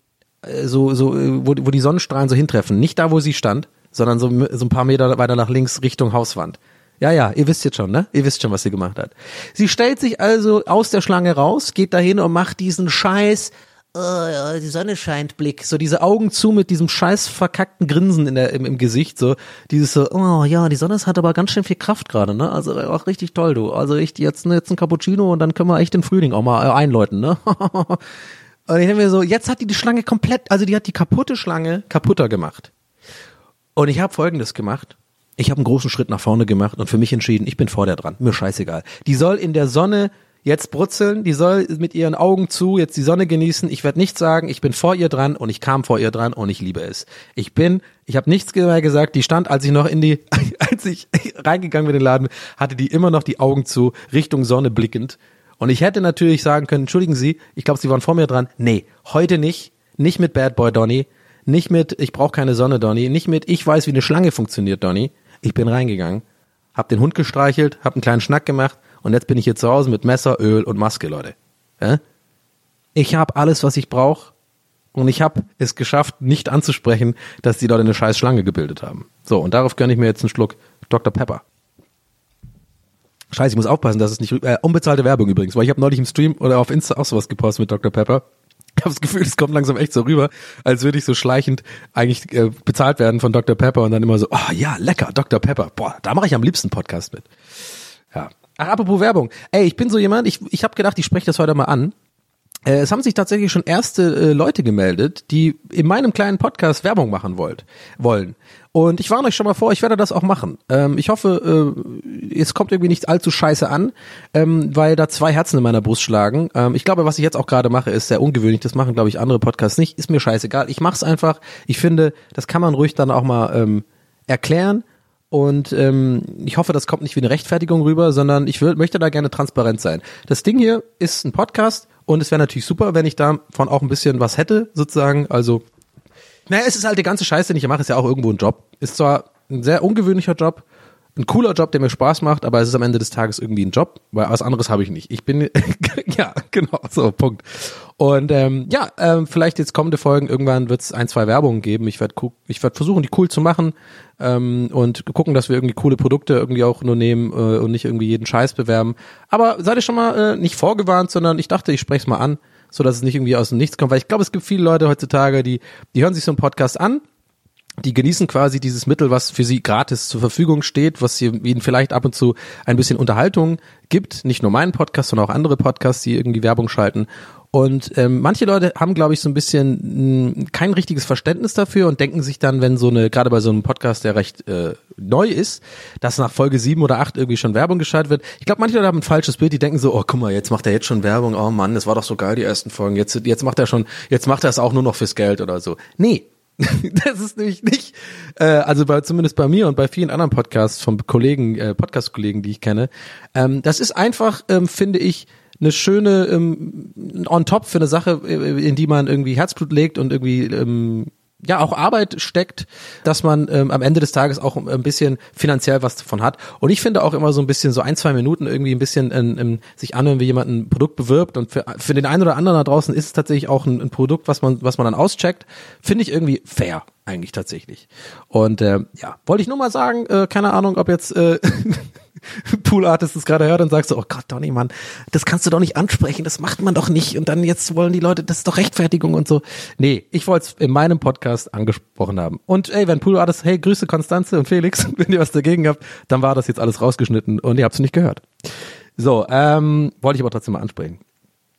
äh, so, so, äh, wo, wo die Sonnenstrahlen so hintreffen. Nicht da, wo sie stand, sondern so, so ein paar Meter weiter nach links Richtung Hauswand. Ja, ja, ihr wisst jetzt schon, ne? Ihr wisst schon, was sie gemacht hat. Sie stellt sich also aus der Schlange raus, geht dahin und macht diesen Scheiß, oh, die Sonne scheint Blick, so diese Augen zu mit diesem scheiß verkackten Grinsen in der, im, im Gesicht, so dieses so, oh ja, die Sonne hat aber ganz schön viel Kraft gerade, ne? Also auch richtig toll, du. Also echt jetzt, jetzt ein Cappuccino und dann können wir echt den Frühling auch mal einläuten, ne? Und ich denke mir so, jetzt hat die die Schlange komplett, also die hat die kaputte Schlange kaputter gemacht. Und ich habe folgendes gemacht. Ich habe einen großen Schritt nach vorne gemacht und für mich entschieden, ich bin vor der dran. Mir scheißegal. Die soll in der Sonne jetzt brutzeln, die soll mit ihren Augen zu jetzt die Sonne genießen. Ich werde nichts sagen, ich bin vor ihr dran und ich kam vor ihr dran und ich liebe es. Ich bin, ich habe nichts mehr gesagt, die stand, als ich noch in die, als ich reingegangen bin in den Laden, hatte die immer noch die Augen zu, Richtung Sonne blickend und ich hätte natürlich sagen können, entschuldigen Sie, ich glaube, Sie waren vor mir dran. Nee, heute nicht. Nicht mit Bad Boy Donny. Nicht mit, ich brauche keine Sonne, Donny. Nicht mit, ich weiß, wie eine Schlange funktioniert, Donny. Ich bin reingegangen, hab den Hund gestreichelt, hab einen kleinen Schnack gemacht und jetzt bin ich hier zu Hause mit Messer, Öl und Maske, Leute. Ja? Ich habe alles, was ich brauche und ich habe es geschafft, nicht anzusprechen, dass die Leute eine scheiß Schlange gebildet haben. So, und darauf gönne ich mir jetzt einen Schluck Dr. Pepper. Scheiße, ich muss aufpassen, dass es nicht äh, unbezahlte Werbung übrigens, weil ich habe neulich im Stream oder auf Insta auch sowas gepostet mit Dr. Pepper. Ich habe das Gefühl, es kommt langsam echt so rüber, als würde ich so schleichend eigentlich äh, bezahlt werden von Dr. Pepper und dann immer so, oh ja, lecker, Dr. Pepper. Boah, da mache ich am liebsten Podcast mit. Ja. Ach, apropos Werbung. Ey, ich bin so jemand, ich, ich habe gedacht, ich spreche das heute mal an. Äh, es haben sich tatsächlich schon erste äh, Leute gemeldet, die in meinem kleinen Podcast Werbung machen wollt, wollen. Und ich warne euch schon mal vor, ich werde das auch machen. Ähm, ich hoffe, äh, es kommt irgendwie nicht allzu scheiße an, ähm, weil da zwei Herzen in meiner Brust schlagen. Ähm, ich glaube, was ich jetzt auch gerade mache, ist sehr ungewöhnlich. Das machen, glaube ich, andere Podcasts nicht. Ist mir scheißegal. Ich mache es einfach. Ich finde, das kann man ruhig dann auch mal ähm, erklären. Und ähm, ich hoffe, das kommt nicht wie eine Rechtfertigung rüber, sondern ich möchte da gerne transparent sein. Das Ding hier ist ein Podcast und es wäre natürlich super, wenn ich davon auch ein bisschen was hätte, sozusagen. Also naja, es ist halt die ganze Scheiße, den ich mache, ist ja auch irgendwo ein Job. Ist zwar ein sehr ungewöhnlicher Job, ein cooler Job, der mir Spaß macht, aber es ist am Ende des Tages irgendwie ein Job, weil was anderes habe ich nicht. Ich bin, ja, genau, so, Punkt. Und ähm, ja, ähm, vielleicht jetzt kommende Folgen, irgendwann wird es ein, zwei Werbungen geben. Ich werde ich werd versuchen, die cool zu machen ähm, und gucken, dass wir irgendwie coole Produkte irgendwie auch nur nehmen äh, und nicht irgendwie jeden Scheiß bewerben. Aber seid ihr schon mal äh, nicht vorgewarnt, sondern ich dachte, ich spreche es mal an so dass es nicht irgendwie aus dem Nichts kommt, weil ich glaube, es gibt viele Leute heutzutage, die, die hören sich so einen Podcast an, die genießen quasi dieses Mittel, was für sie gratis zur Verfügung steht, was ihnen vielleicht ab und zu ein bisschen Unterhaltung gibt. Nicht nur meinen Podcast, sondern auch andere Podcasts, die irgendwie Werbung schalten. Und ähm, manche Leute haben, glaube ich, so ein bisschen mh, kein richtiges Verständnis dafür und denken sich dann, wenn so eine, gerade bei so einem Podcast, der recht äh, neu ist, dass nach Folge sieben oder acht irgendwie schon Werbung geschaltet wird. Ich glaube, manche Leute haben ein falsches Bild, die denken so, oh guck mal, jetzt macht er jetzt schon Werbung, oh Mann, das war doch so geil, die ersten Folgen. Jetzt, jetzt macht er schon, jetzt macht er es auch nur noch fürs Geld oder so. Nee, das ist nämlich nicht, äh, also bei, zumindest bei mir und bei vielen anderen Podcasts von Kollegen, äh, Podcast-Kollegen, die ich kenne. Ähm, das ist einfach, ähm, finde ich, eine schöne ähm, on top für eine Sache, äh, in die man irgendwie Herzblut legt und irgendwie ähm, ja auch Arbeit steckt, dass man ähm, am Ende des Tages auch ein bisschen finanziell was davon hat. Und ich finde auch immer so ein bisschen so ein, zwei Minuten irgendwie ein bisschen ähm, ähm, sich anhören, wie jemand ein Produkt bewirbt. Und für, für den einen oder anderen da draußen ist es tatsächlich auch ein, ein Produkt, was man, was man dann auscheckt. Finde ich irgendwie fair eigentlich tatsächlich. Und äh, ja, wollte ich nur mal sagen, äh, keine Ahnung, ob jetzt äh, Pool Artist es gerade hört und sagst so, oh Gott, Donny, Mann, das kannst du doch nicht ansprechen, das macht man doch nicht. Und dann jetzt wollen die Leute, das ist doch Rechtfertigung und so. Nee, ich wollte es in meinem Podcast angesprochen haben. Und ey, wenn Pool Artist, hey, Grüße Konstanze und Felix, wenn ihr was dagegen habt, dann war das jetzt alles rausgeschnitten und ihr habt es nicht gehört. So, ähm, wollte ich aber trotzdem mal ansprechen.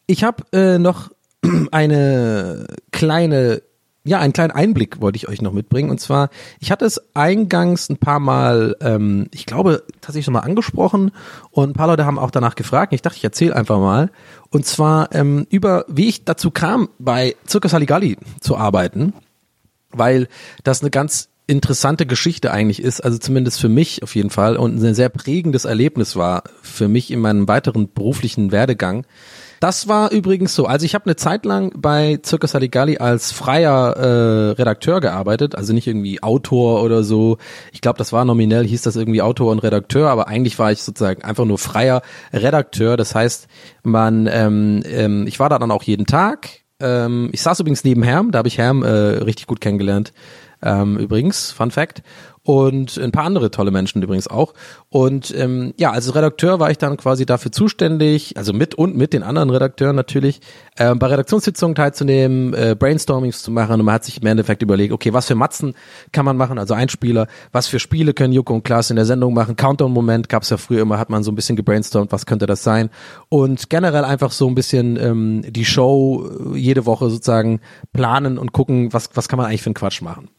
Ich habe äh, noch eine kleine ja, einen kleinen Einblick wollte ich euch noch mitbringen. Und zwar, ich hatte es eingangs ein paar Mal, ähm, ich glaube, tatsächlich schon mal angesprochen und ein paar Leute haben auch danach gefragt. Ich dachte, ich erzähle einfach mal. Und zwar ähm, über, wie ich dazu kam, bei Circus Halligalli zu arbeiten, weil das eine ganz interessante Geschichte eigentlich ist, also zumindest für mich auf jeden Fall und ein sehr prägendes Erlebnis war für mich in meinem weiteren beruflichen Werdegang. Das war übrigens so. Also ich habe eine Zeit lang bei Circus Halligalli als freier äh, Redakteur gearbeitet, also nicht irgendwie Autor oder so. Ich glaube, das war nominell, hieß das irgendwie Autor und Redakteur, aber eigentlich war ich sozusagen einfach nur freier Redakteur. Das heißt, man, ähm, ähm, ich war da dann auch jeden Tag. Ähm, ich saß übrigens neben Herm, da habe ich Herm äh, richtig gut kennengelernt. Ähm, übrigens, Fun Fact und ein paar andere tolle Menschen übrigens auch. Und ähm, ja, als Redakteur war ich dann quasi dafür zuständig, also mit und mit den anderen Redakteuren natürlich, äh, bei Redaktionssitzungen teilzunehmen, äh, Brainstormings zu machen und man hat sich im Endeffekt überlegt, okay, was für Matzen kann man machen, also Einspieler, was für Spiele können Joko und Klaas in der Sendung machen, Countdown-Moment gab es ja früher immer, hat man so ein bisschen gebrainstormt, was könnte das sein und generell einfach so ein bisschen ähm, die Show jede Woche sozusagen planen und gucken, was, was kann man eigentlich für einen Quatsch machen.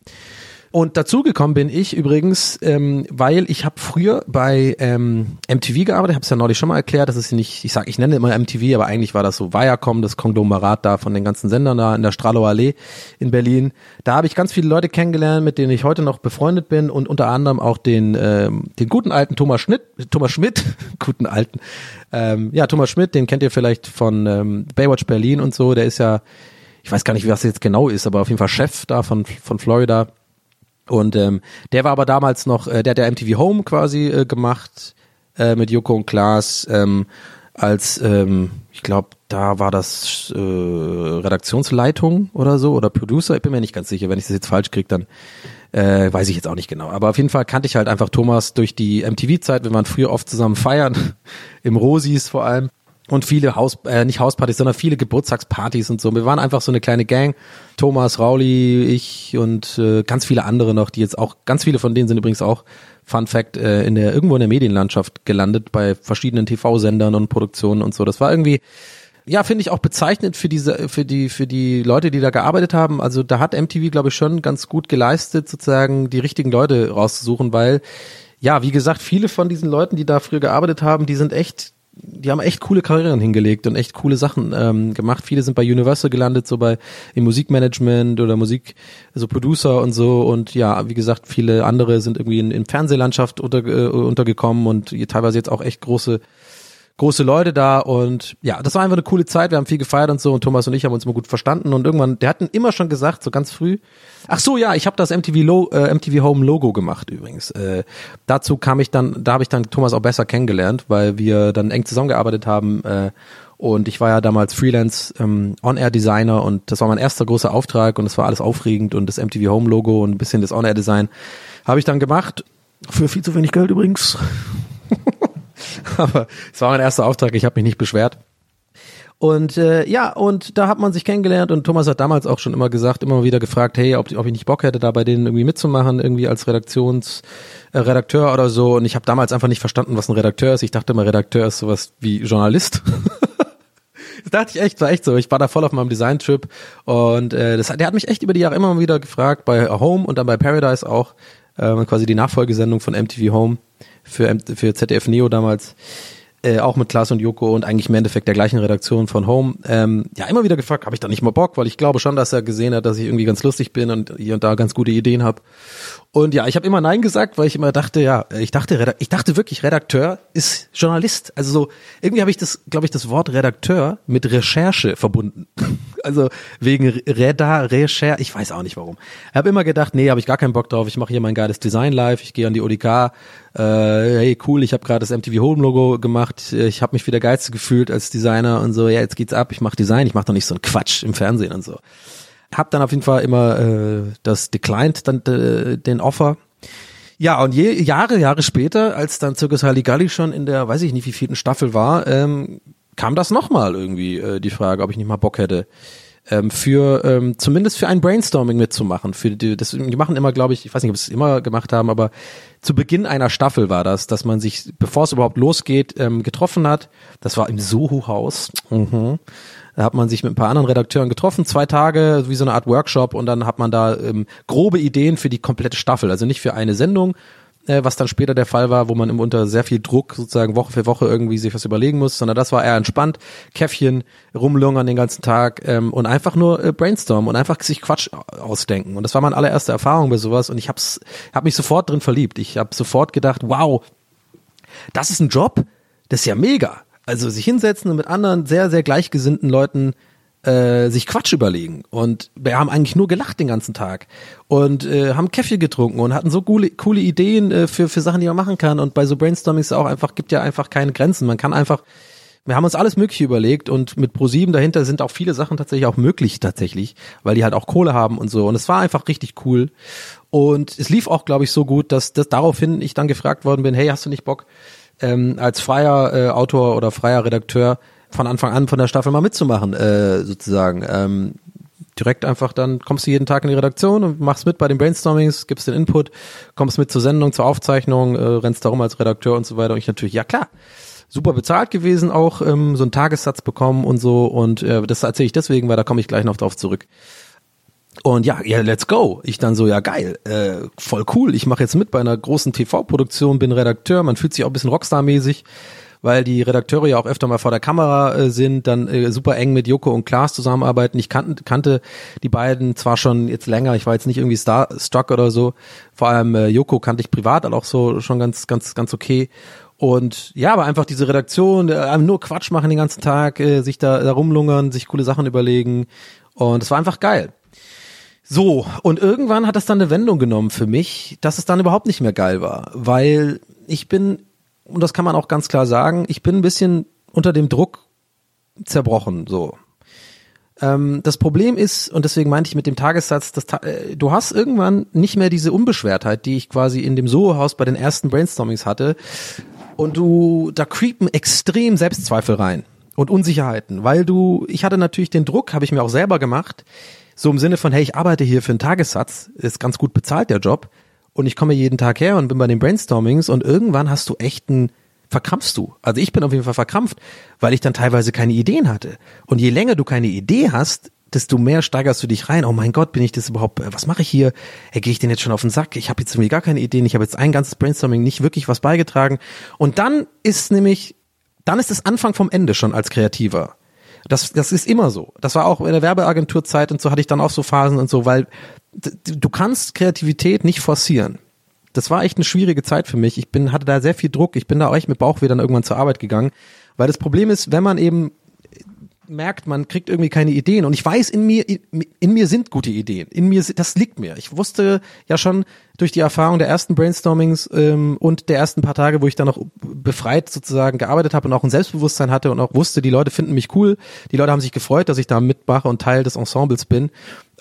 Und dazu gekommen bin ich übrigens, ähm, weil ich habe früher bei ähm, MTV gearbeitet, habe es ja neulich schon mal erklärt, das ist nicht, ich sag, ich nenne immer MTV, aber eigentlich war das so Viacom, das Konglomerat da von den ganzen Sendern da in der Strahlower Allee in Berlin. Da habe ich ganz viele Leute kennengelernt, mit denen ich heute noch befreundet bin und unter anderem auch den ähm, den guten alten Thomas Schmidt, Thomas Schmidt, guten alten, ähm, ja Thomas Schmidt, den kennt ihr vielleicht von ähm, Baywatch Berlin und so, der ist ja ich weiß gar nicht, was jetzt genau ist, aber auf jeden Fall Chef da von, von Florida. Und ähm, der war aber damals noch, äh, der hat der MTV Home quasi äh, gemacht äh, mit Joko und Klaas ähm, als, ähm, ich glaube, da war das äh, Redaktionsleitung oder so oder Producer. Ich bin mir nicht ganz sicher. Wenn ich das jetzt falsch kriege, dann äh, weiß ich jetzt auch nicht genau. Aber auf jeden Fall kannte ich halt einfach Thomas durch die MTV-Zeit. Wir waren früher oft zusammen feiern, im Rosis vor allem und viele Haus, äh, nicht Hauspartys, sondern viele Geburtstagspartys und so. Wir waren einfach so eine kleine Gang. Thomas, Rauli, ich und äh, ganz viele andere noch, die jetzt auch, ganz viele von denen sind übrigens auch, Fun Fact, äh, in der, irgendwo in der Medienlandschaft gelandet, bei verschiedenen TV-Sendern und Produktionen und so. Das war irgendwie, ja, finde ich auch bezeichnend für diese, für die, für die Leute, die da gearbeitet haben. Also da hat MTV, glaube ich, schon ganz gut geleistet, sozusagen die richtigen Leute rauszusuchen, weil, ja, wie gesagt, viele von diesen Leuten, die da früher gearbeitet haben, die sind echt die haben echt coole Karrieren hingelegt und echt coole Sachen ähm, gemacht. Viele sind bei Universal gelandet, so bei im Musikmanagement oder Musik, also Producer und so. Und ja, wie gesagt, viele andere sind irgendwie in, in Fernsehlandschaft unter, äh, untergekommen und teilweise jetzt auch echt große große Leute da und ja, das war einfach eine coole Zeit. Wir haben viel gefeiert und so und Thomas und ich haben uns immer gut verstanden und irgendwann, der hatten immer schon gesagt, so ganz früh. Ach so, ja, ich habe das MTV, Lo äh, MTV Home Logo gemacht übrigens. Äh, dazu kam ich dann, da habe ich dann Thomas auch besser kennengelernt, weil wir dann eng zusammengearbeitet haben. Äh, und ich war ja damals Freelance ähm, On-Air-Designer und das war mein erster großer Auftrag und es war alles aufregend und das MTV Home Logo und ein bisschen das On-Air-Design habe ich dann gemacht. Für viel zu wenig Geld übrigens. Aber es war mein erster Auftrag, ich habe mich nicht beschwert. Und äh, ja, und da hat man sich kennengelernt und Thomas hat damals auch schon immer gesagt, immer wieder gefragt, hey, ob, ob ich nicht Bock hätte, da bei denen irgendwie mitzumachen, irgendwie als Redaktions äh, oder so. Und ich habe damals einfach nicht verstanden, was ein Redakteur ist. Ich dachte immer, Redakteur ist sowas wie Journalist. Das dachte ich echt, war echt so. Ich war da voll auf meinem Design-Trip und äh, das, der hat mich echt über die Jahre immer wieder gefragt, bei Home und dann bei Paradise auch, äh, quasi die Nachfolgesendung von MTV Home für, für ZDF Neo damals äh, auch mit Klaas und Joko und eigentlich im Endeffekt der gleichen Redaktion von Home, ähm, ja immer wieder gefragt, habe ich da nicht mal Bock, weil ich glaube schon, dass er gesehen hat, dass ich irgendwie ganz lustig bin und hier und da ganz gute Ideen habe. Und ja, ich habe immer Nein gesagt, weil ich immer dachte, ja, ich dachte, ich dachte wirklich, Redakteur ist Journalist. Also so, irgendwie habe ich das, glaube ich, das Wort Redakteur mit Recherche verbunden. Also wegen Reda, Recherche, ich weiß auch nicht warum. Ich habe immer gedacht, nee, habe ich gar keinen Bock drauf. Ich mache hier mein geiles Design live, ich gehe an die ODK. Äh, hey, cool, ich habe gerade das MTV Home Logo gemacht. Ich habe mich wieder geilste gefühlt als Designer und so. Ja, jetzt geht's ab. Ich mache Design, ich mache doch nicht so einen Quatsch im Fernsehen und so hab dann auf jeden Fall immer äh, das declined, dann äh, den Offer. Ja, und je, Jahre, Jahre später, als dann Circus Halligalli schon in der, weiß ich nicht, wie vierten Staffel war, ähm, kam das nochmal irgendwie, äh, die Frage, ob ich nicht mal Bock hätte, ähm, für, ähm, zumindest für ein Brainstorming mitzumachen. Für die, das, die machen immer, glaube ich, ich weiß nicht, ob sie es immer gemacht haben, aber zu Beginn einer Staffel war das, dass man sich, bevor es überhaupt losgeht, ähm, getroffen hat. Das war im Soho-Haus. Mhm. Da hat man sich mit ein paar anderen Redakteuren getroffen, zwei Tage, wie so eine Art Workshop und dann hat man da ähm, grobe Ideen für die komplette Staffel. Also nicht für eine Sendung, äh, was dann später der Fall war, wo man unter sehr viel Druck sozusagen Woche für Woche irgendwie sich was überlegen muss, sondern das war eher entspannt, Käffchen, rumlungern den ganzen Tag ähm, und einfach nur äh, brainstormen und einfach sich Quatsch ausdenken. Und das war meine allererste Erfahrung bei sowas und ich hab's, hab mich sofort drin verliebt. Ich habe sofort gedacht, wow, das ist ein Job, das ist ja mega. Also sich hinsetzen und mit anderen sehr, sehr gleichgesinnten Leuten äh, sich Quatsch überlegen. Und wir haben eigentlich nur gelacht den ganzen Tag und äh, haben Kaffee getrunken und hatten so coole, coole Ideen äh, für, für Sachen, die man machen kann. Und bei so Brainstormings auch einfach, gibt ja einfach keine Grenzen. Man kann einfach, wir haben uns alles Mögliche überlegt und mit Pro7 dahinter sind auch viele Sachen tatsächlich auch möglich tatsächlich, weil die halt auch Kohle haben und so. Und es war einfach richtig cool. Und es lief auch, glaube ich, so gut, dass, dass daraufhin ich dann gefragt worden bin, hey, hast du nicht Bock, ähm, als freier äh, Autor oder freier Redakteur von Anfang an von der Staffel mal mitzumachen, äh, sozusagen. Ähm, direkt einfach dann kommst du jeden Tag in die Redaktion und machst mit bei den Brainstormings, gibst den Input, kommst mit zur Sendung, zur Aufzeichnung, äh, rennst darum als Redakteur und so weiter. Und ich natürlich, ja klar, super bezahlt gewesen, auch ähm, so einen Tagessatz bekommen und so. Und äh, das erzähle ich deswegen, weil da komme ich gleich noch drauf zurück. Und ja, ja, let's go. Ich dann so, ja geil, äh, voll cool. Ich mache jetzt mit bei einer großen TV-Produktion, bin Redakteur. Man fühlt sich auch ein bisschen Rockstar-mäßig, weil die Redakteure ja auch öfter mal vor der Kamera äh, sind, dann äh, super eng mit Joko und Klaas zusammenarbeiten. Ich kannte, kannte die beiden zwar schon jetzt länger, ich war jetzt nicht irgendwie Star Stock oder so. Vor allem äh, Joko kannte ich privat auch so schon ganz, ganz, ganz okay. Und ja, aber einfach diese Redaktion, äh, nur Quatsch machen den ganzen Tag, äh, sich da, da rumlungern, sich coole Sachen überlegen. Und es war einfach geil. So, und irgendwann hat das dann eine Wendung genommen für mich, dass es dann überhaupt nicht mehr geil war, weil ich bin, und das kann man auch ganz klar sagen, ich bin ein bisschen unter dem Druck zerbrochen, so. Ähm, das Problem ist, und deswegen meinte ich mit dem Tagessatz, dass, äh, du hast irgendwann nicht mehr diese Unbeschwertheit, die ich quasi in dem Soho-Haus bei den ersten Brainstormings hatte, und du, da creepen extrem Selbstzweifel rein und Unsicherheiten, weil du, ich hatte natürlich den Druck, habe ich mir auch selber gemacht, so im Sinne von, hey, ich arbeite hier für einen Tagessatz, ist ganz gut bezahlt der Job und ich komme jeden Tag her und bin bei den Brainstormings und irgendwann hast du echt einen verkrampfst du. Also ich bin auf jeden Fall verkrampft, weil ich dann teilweise keine Ideen hatte. Und je länger du keine Idee hast, desto mehr steigerst du dich rein. Oh mein Gott, bin ich das überhaupt? Äh, was mache ich hier? Hey, gehe ich denn jetzt schon auf den Sack? Ich habe jetzt irgendwie gar keine Ideen. Ich habe jetzt ein ganzes Brainstorming nicht wirklich was beigetragen. Und dann ist nämlich, dann ist es Anfang vom Ende schon als Kreativer. Das, das ist immer so. Das war auch in der Werbeagenturzeit und so hatte ich dann auch so Phasen und so, weil du kannst Kreativität nicht forcieren. Das war echt eine schwierige Zeit für mich. Ich bin, hatte da sehr viel Druck. Ich bin da echt mit Bauchweh dann irgendwann zur Arbeit gegangen. Weil das Problem ist, wenn man eben merkt, man kriegt irgendwie keine Ideen. Und ich weiß, in mir, in, in, mir sind gute Ideen. In mir, das liegt mir. Ich wusste ja schon durch die Erfahrung der ersten Brainstormings ähm, und der ersten paar Tage, wo ich dann noch befreit sozusagen gearbeitet habe und auch ein Selbstbewusstsein hatte und auch wusste, die Leute finden mich cool. Die Leute haben sich gefreut, dass ich da mitmache und Teil des Ensembles bin.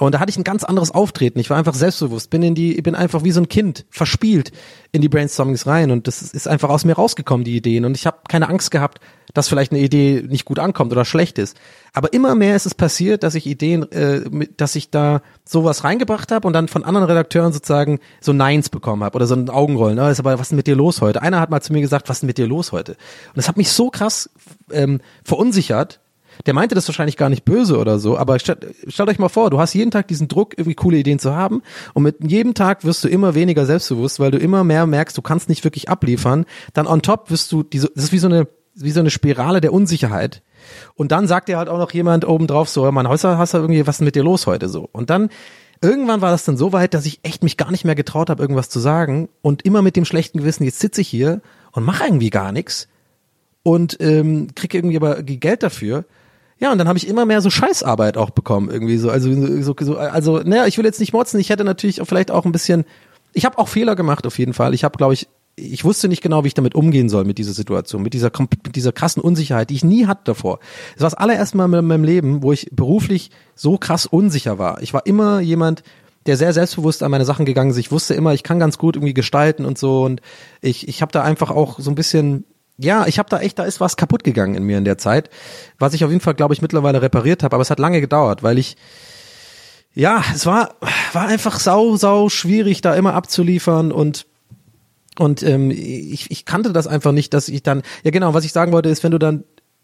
Und da hatte ich ein ganz anderes Auftreten. Ich war einfach selbstbewusst, bin in die, bin einfach wie so ein Kind verspielt in die Brainstormings rein und das ist einfach aus mir rausgekommen, die Ideen. Und ich habe keine Angst gehabt, dass vielleicht eine Idee nicht gut ankommt oder schlecht ist. Aber immer mehr ist es passiert, dass ich Ideen, äh, dass ich da sowas reingebracht habe und dann von anderen Redakteuren sozusagen so Neins bekommen habe oder so ein Augenrollen. Oh, ist aber was ist mit dir los heute? Einer hat mal zu mir gesagt, was ist mit dir los heute? Und das hat mich so krass ähm, verunsichert, der meinte das wahrscheinlich gar nicht böse oder so, aber stellt, stellt euch mal vor, du hast jeden Tag diesen Druck, irgendwie coole Ideen zu haben und mit jedem Tag wirst du immer weniger selbstbewusst, weil du immer mehr merkst, du kannst nicht wirklich abliefern. Dann on top wirst du, diese, das ist wie so eine, wie so eine Spirale der Unsicherheit. Und dann sagt dir halt auch noch jemand oben drauf so, Mann, heute hast du irgendwie, was ist mit dir los heute so? Und dann irgendwann war das dann so weit, dass ich echt mich gar nicht mehr getraut habe, irgendwas zu sagen und immer mit dem schlechten Gewissen, jetzt sitze ich hier und mache irgendwie gar nichts und ähm, kriege irgendwie aber Geld dafür ja, und dann habe ich immer mehr so Scheißarbeit auch bekommen, irgendwie so. Also, so, so, also, naja, ich will jetzt nicht motzen, ich hätte natürlich auch vielleicht auch ein bisschen, ich habe auch Fehler gemacht auf jeden Fall. Ich habe, glaube ich, ich wusste nicht genau, wie ich damit umgehen soll mit dieser Situation, mit dieser, mit dieser krassen Unsicherheit, die ich nie hatte davor. Das war das allererste Mal in meinem Leben, wo ich beruflich so krass unsicher war. Ich war immer jemand, der sehr selbstbewusst an meine Sachen gegangen ist. Ich wusste immer, ich kann ganz gut irgendwie gestalten und so und ich, ich habe da einfach auch so ein bisschen ja, ich habe da echt, da ist was kaputt gegangen in mir in der Zeit, was ich auf jeden Fall, glaube ich, mittlerweile repariert habe, aber es hat lange gedauert, weil ich ja, es war war einfach sau sau schwierig da immer abzuliefern und und ähm, ich, ich kannte das einfach nicht, dass ich dann ja genau, was ich sagen wollte ist, wenn du dann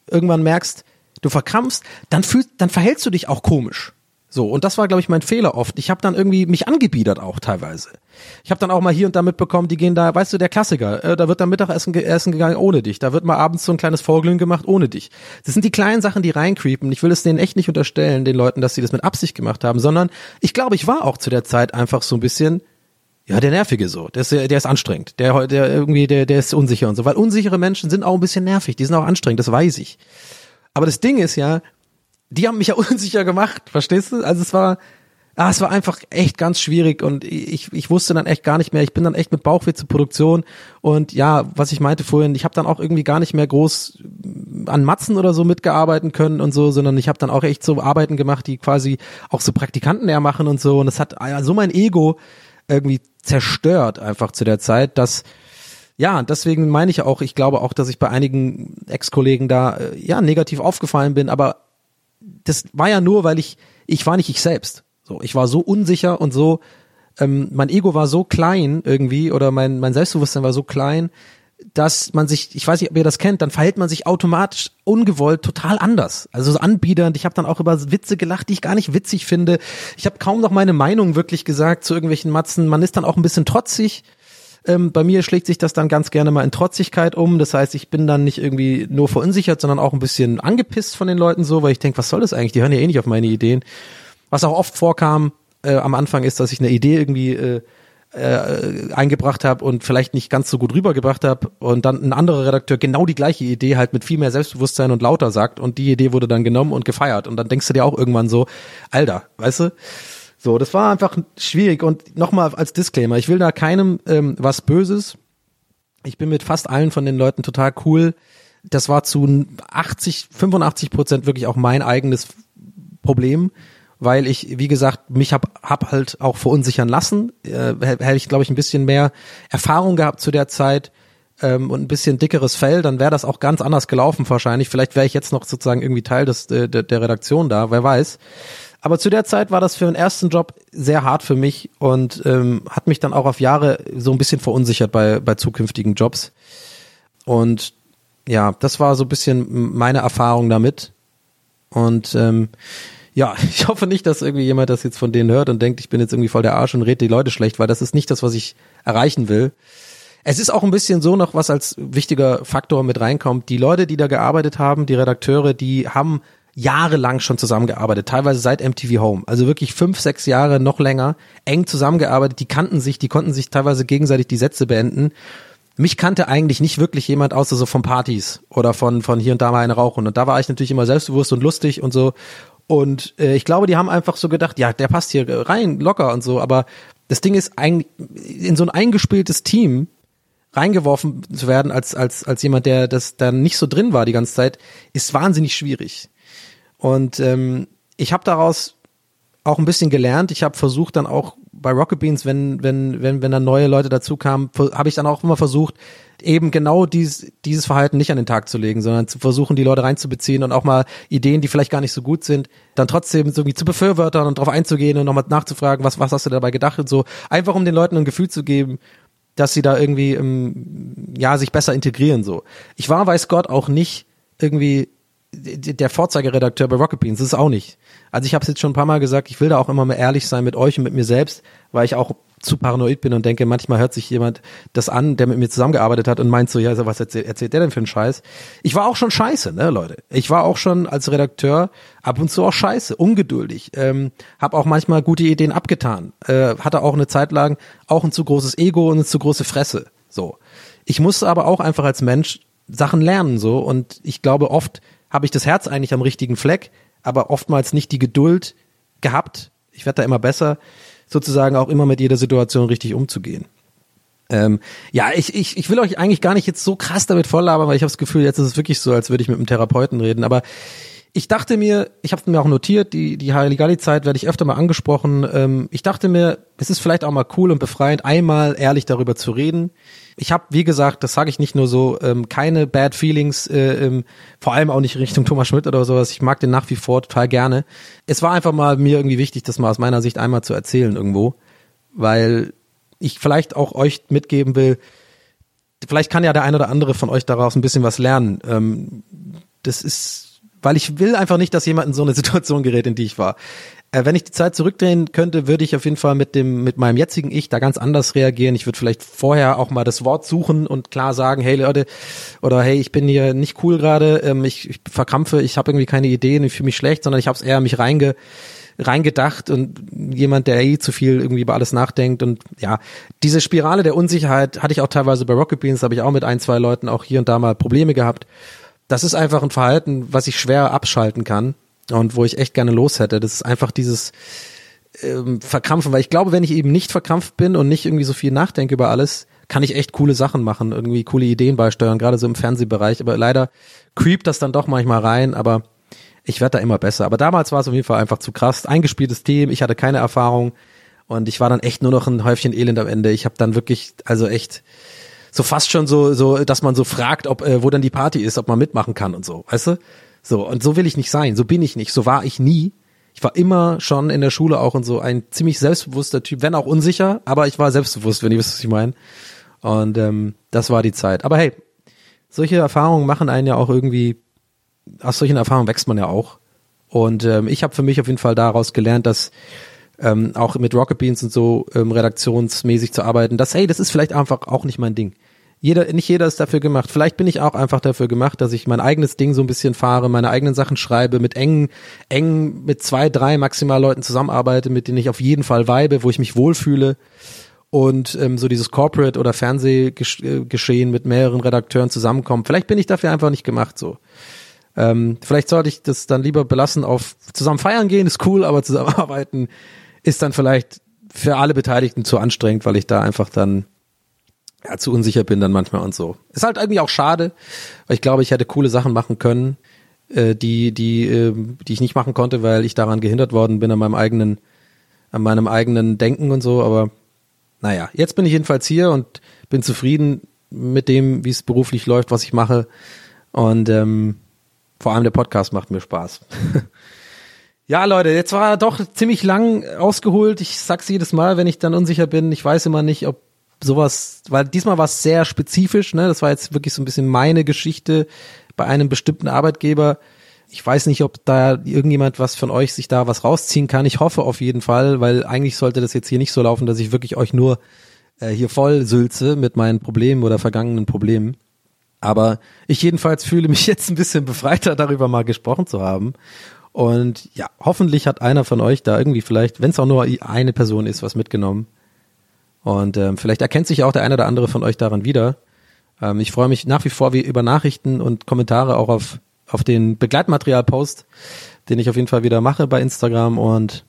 irgendwann merkst, du verkrampfst, dann fühlst dann verhältst du dich auch komisch. So, und das war, glaube ich, mein Fehler oft. Ich habe dann irgendwie mich angebiedert auch teilweise. Ich habe dann auch mal hier und da mitbekommen, die gehen da, weißt du, der Klassiker, äh, da wird dann Mittagessen ge essen gegangen ohne dich. Da wird mal abends so ein kleines Vorglühen gemacht ohne dich. Das sind die kleinen Sachen, die reincreepen. Ich will es denen echt nicht unterstellen, den Leuten, dass sie das mit Absicht gemacht haben, sondern ich glaube, ich war auch zu der Zeit einfach so ein bisschen, ja, der Nervige so. Der ist, der ist anstrengend. Der, der irgendwie, der, der ist unsicher und so. Weil unsichere Menschen sind auch ein bisschen nervig. Die sind auch anstrengend, das weiß ich. Aber das Ding ist ja, die haben mich ja unsicher gemacht, verstehst du? Also es war, ah, es war einfach echt ganz schwierig und ich, ich wusste dann echt gar nicht mehr. Ich bin dann echt mit Bauchweh zur Produktion und ja, was ich meinte vorhin, ich habe dann auch irgendwie gar nicht mehr groß an Matzen oder so mitgearbeiten können und so, sondern ich habe dann auch echt so Arbeiten gemacht, die quasi auch so Praktikanten eher machen und so und es hat ah so mein Ego irgendwie zerstört einfach zu der Zeit, dass ja, deswegen meine ich auch, ich glaube auch, dass ich bei einigen Ex-Kollegen da äh, ja negativ aufgefallen bin, aber das war ja nur, weil ich, ich war nicht ich selbst. So, ich war so unsicher und so, ähm, mein Ego war so klein irgendwie oder mein, mein Selbstbewusstsein war so klein, dass man sich, ich weiß nicht, ob ihr das kennt, dann verhält man sich automatisch ungewollt total anders. Also so anbiedernd. Ich habe dann auch über Witze gelacht, die ich gar nicht witzig finde. Ich habe kaum noch meine Meinung wirklich gesagt zu irgendwelchen Matzen. Man ist dann auch ein bisschen trotzig ähm, bei mir schlägt sich das dann ganz gerne mal in Trotzigkeit um. Das heißt, ich bin dann nicht irgendwie nur verunsichert, sondern auch ein bisschen angepisst von den Leuten so, weil ich denke, was soll das eigentlich? Die hören ja eh nicht auf meine Ideen. Was auch oft vorkam äh, am Anfang ist, dass ich eine Idee irgendwie äh, äh, eingebracht habe und vielleicht nicht ganz so gut rübergebracht habe und dann ein anderer Redakteur genau die gleiche Idee halt mit viel mehr Selbstbewusstsein und lauter sagt und die Idee wurde dann genommen und gefeiert und dann denkst du dir auch irgendwann so, Alter, weißt du? So, das war einfach schwierig und nochmal als Disclaimer, ich will da keinem ähm, was Böses. Ich bin mit fast allen von den Leuten total cool. Das war zu 80, 85 Prozent wirklich auch mein eigenes Problem, weil ich, wie gesagt, mich hab, hab halt auch verunsichern lassen. Äh, hätte ich, glaube ich, ein bisschen mehr Erfahrung gehabt zu der Zeit ähm, und ein bisschen dickeres Fell, dann wäre das auch ganz anders gelaufen wahrscheinlich. Vielleicht wäre ich jetzt noch sozusagen irgendwie Teil des, äh, der, der Redaktion da, wer weiß. Aber zu der Zeit war das für den ersten Job sehr hart für mich und ähm, hat mich dann auch auf Jahre so ein bisschen verunsichert bei, bei zukünftigen Jobs. Und ja, das war so ein bisschen meine Erfahrung damit. Und ähm, ja, ich hoffe nicht, dass irgendwie jemand das jetzt von denen hört und denkt, ich bin jetzt irgendwie voll der Arsch und rede die Leute schlecht, weil das ist nicht das, was ich erreichen will. Es ist auch ein bisschen so noch, was als wichtiger Faktor mit reinkommt. Die Leute, die da gearbeitet haben, die Redakteure, die haben jahrelang schon zusammengearbeitet, teilweise seit MTV Home. Also wirklich fünf, sechs Jahre noch länger, eng zusammengearbeitet. Die kannten sich, die konnten sich teilweise gegenseitig die Sätze beenden. Mich kannte eigentlich nicht wirklich jemand außer so von Partys oder von, von hier und da mal eine rauchen. Und da war ich natürlich immer selbstbewusst und lustig und so. Und äh, ich glaube, die haben einfach so gedacht, ja, der passt hier rein, locker und so. Aber das Ding ist eigentlich in so ein eingespieltes Team reingeworfen zu werden als als als jemand, der das da nicht so drin war die ganze Zeit, ist wahnsinnig schwierig. Und ähm, ich habe daraus auch ein bisschen gelernt. Ich habe versucht dann auch bei Rocket Beans, wenn wenn wenn wenn dann neue Leute dazu kamen, habe ich dann auch immer versucht, eben genau dies, dieses Verhalten nicht an den Tag zu legen, sondern zu versuchen, die Leute reinzubeziehen und auch mal Ideen, die vielleicht gar nicht so gut sind, dann trotzdem irgendwie zu befürwortern und darauf einzugehen und nochmal nachzufragen, was was hast du dabei gedacht und so, einfach um den Leuten ein Gefühl zu geben, dass sie da irgendwie ähm, ja sich besser integrieren so. Ich war, weiß Gott, auch nicht irgendwie der Vorzeigeredakteur bei Rocket Beans, ist auch nicht. Also ich habe es jetzt schon ein paar Mal gesagt, ich will da auch immer mehr ehrlich sein mit euch und mit mir selbst, weil ich auch zu paranoid bin und denke, manchmal hört sich jemand das an, der mit mir zusammengearbeitet hat und meint so, ja, was erzählt, erzählt der denn für einen Scheiß? Ich war auch schon scheiße, ne, Leute. Ich war auch schon als Redakteur ab und zu auch scheiße, ungeduldig, ähm, habe auch manchmal gute Ideen abgetan, äh, hatte auch eine Zeit lang auch ein zu großes Ego und eine zu große Fresse, so. Ich musste aber auch einfach als Mensch Sachen lernen, so, und ich glaube, oft habe ich das Herz eigentlich am richtigen Fleck, aber oftmals nicht die Geduld gehabt. Ich werde da immer besser, sozusagen auch immer mit jeder Situation richtig umzugehen. Ähm, ja, ich, ich, ich will euch eigentlich gar nicht jetzt so krass damit volllabern, weil ich habe das Gefühl, jetzt ist es wirklich so, als würde ich mit einem Therapeuten reden. Aber ich dachte mir, ich habe mir auch notiert, die, die Halligalli-Zeit werde ich öfter mal angesprochen. Ähm, ich dachte mir, es ist vielleicht auch mal cool und befreiend, einmal ehrlich darüber zu reden ich habe, wie gesagt, das sage ich nicht nur so, ähm, keine Bad Feelings, äh, ähm, vor allem auch nicht Richtung Thomas Schmidt oder sowas. Ich mag den nach wie vor total gerne. Es war einfach mal mir irgendwie wichtig, das mal aus meiner Sicht einmal zu erzählen irgendwo, weil ich vielleicht auch euch mitgeben will, vielleicht kann ja der ein oder andere von euch daraus ein bisschen was lernen. Ähm, das ist, weil ich will einfach nicht, dass jemand in so eine Situation gerät, in die ich war. Äh, wenn ich die Zeit zurückdrehen könnte, würde ich auf jeden Fall mit dem, mit meinem jetzigen Ich da ganz anders reagieren. Ich würde vielleicht vorher auch mal das Wort suchen und klar sagen, hey Leute, oder hey, ich bin hier nicht cool gerade, ähm, ich, ich verkrampfe, ich habe irgendwie keine Ideen, ich fühle mich schlecht, sondern ich habe es eher mich reinge reingedacht und jemand, der eh zu viel irgendwie über alles nachdenkt und ja, diese Spirale der Unsicherheit hatte ich auch teilweise bei Rocket Beans, habe ich auch mit ein, zwei Leuten auch hier und da mal Probleme gehabt. Das ist einfach ein Verhalten, was ich schwer abschalten kann und wo ich echt gerne los hätte. Das ist einfach dieses ähm, Verkrampfen, weil ich glaube, wenn ich eben nicht verkrampft bin und nicht irgendwie so viel nachdenke über alles, kann ich echt coole Sachen machen, irgendwie coole Ideen beisteuern, gerade so im Fernsehbereich. Aber leider creept das dann doch manchmal rein, aber ich werde da immer besser. Aber damals war es auf jeden Fall einfach zu krass. Eingespieltes Team, ich hatte keine Erfahrung und ich war dann echt nur noch ein Häufchen Elend am Ende. Ich habe dann wirklich, also echt so fast schon so, so, dass man so fragt, ob äh, wo dann die Party ist, ob man mitmachen kann und so, weißt du? So, und so will ich nicht sein, so bin ich nicht, so war ich nie. Ich war immer schon in der Schule auch und so ein ziemlich selbstbewusster Typ, wenn auch unsicher, aber ich war selbstbewusst, wenn ihr wisst, was ich meine. Und ähm, das war die Zeit. Aber hey, solche Erfahrungen machen einen ja auch irgendwie, aus solchen Erfahrungen wächst man ja auch. Und ähm, ich habe für mich auf jeden Fall daraus gelernt, dass ähm, auch mit Rocket Beans und so ähm, redaktionsmäßig zu arbeiten, dass hey, das ist vielleicht einfach auch nicht mein Ding jeder, nicht jeder ist dafür gemacht. Vielleicht bin ich auch einfach dafür gemacht, dass ich mein eigenes Ding so ein bisschen fahre, meine eigenen Sachen schreibe, mit engen, eng mit zwei, drei maximal Leuten zusammenarbeite, mit denen ich auf jeden Fall weibe, wo ich mich wohlfühle. Und ähm, so dieses Corporate- oder Fernsehgeschehen mit mehreren Redakteuren zusammenkommen. Vielleicht bin ich dafür einfach nicht gemacht so. Ähm, vielleicht sollte ich das dann lieber belassen auf zusammen feiern gehen, ist cool, aber zusammenarbeiten ist dann vielleicht für alle Beteiligten zu anstrengend, weil ich da einfach dann ja, zu unsicher bin dann manchmal und so. Ist halt irgendwie auch schade, weil ich glaube, ich hätte coole Sachen machen können, äh, die, die, äh, die ich nicht machen konnte, weil ich daran gehindert worden bin an meinem eigenen, an meinem eigenen Denken und so, aber naja, jetzt bin ich jedenfalls hier und bin zufrieden mit dem, wie es beruflich läuft, was ich mache. Und ähm, vor allem der Podcast macht mir Spaß. ja, Leute, jetzt war er doch ziemlich lang ausgeholt. Ich sag's jedes Mal, wenn ich dann unsicher bin. Ich weiß immer nicht, ob sowas, weil diesmal war es sehr spezifisch, ne? Das war jetzt wirklich so ein bisschen meine Geschichte bei einem bestimmten Arbeitgeber. Ich weiß nicht, ob da irgendjemand was von euch sich da was rausziehen kann. Ich hoffe auf jeden Fall, weil eigentlich sollte das jetzt hier nicht so laufen, dass ich wirklich euch nur äh, hier voll sülze mit meinen Problemen oder vergangenen Problemen. Aber ich jedenfalls fühle mich jetzt ein bisschen befreiter darüber mal gesprochen zu haben. Und ja, hoffentlich hat einer von euch da irgendwie vielleicht, wenn es auch nur eine Person ist, was mitgenommen. Und ähm, vielleicht erkennt sich auch der eine oder andere von euch daran wieder. Ähm, ich freue mich nach wie vor wie über Nachrichten und Kommentare auch auf, auf den Begleitmaterial-Post, den ich auf jeden Fall wieder mache bei Instagram und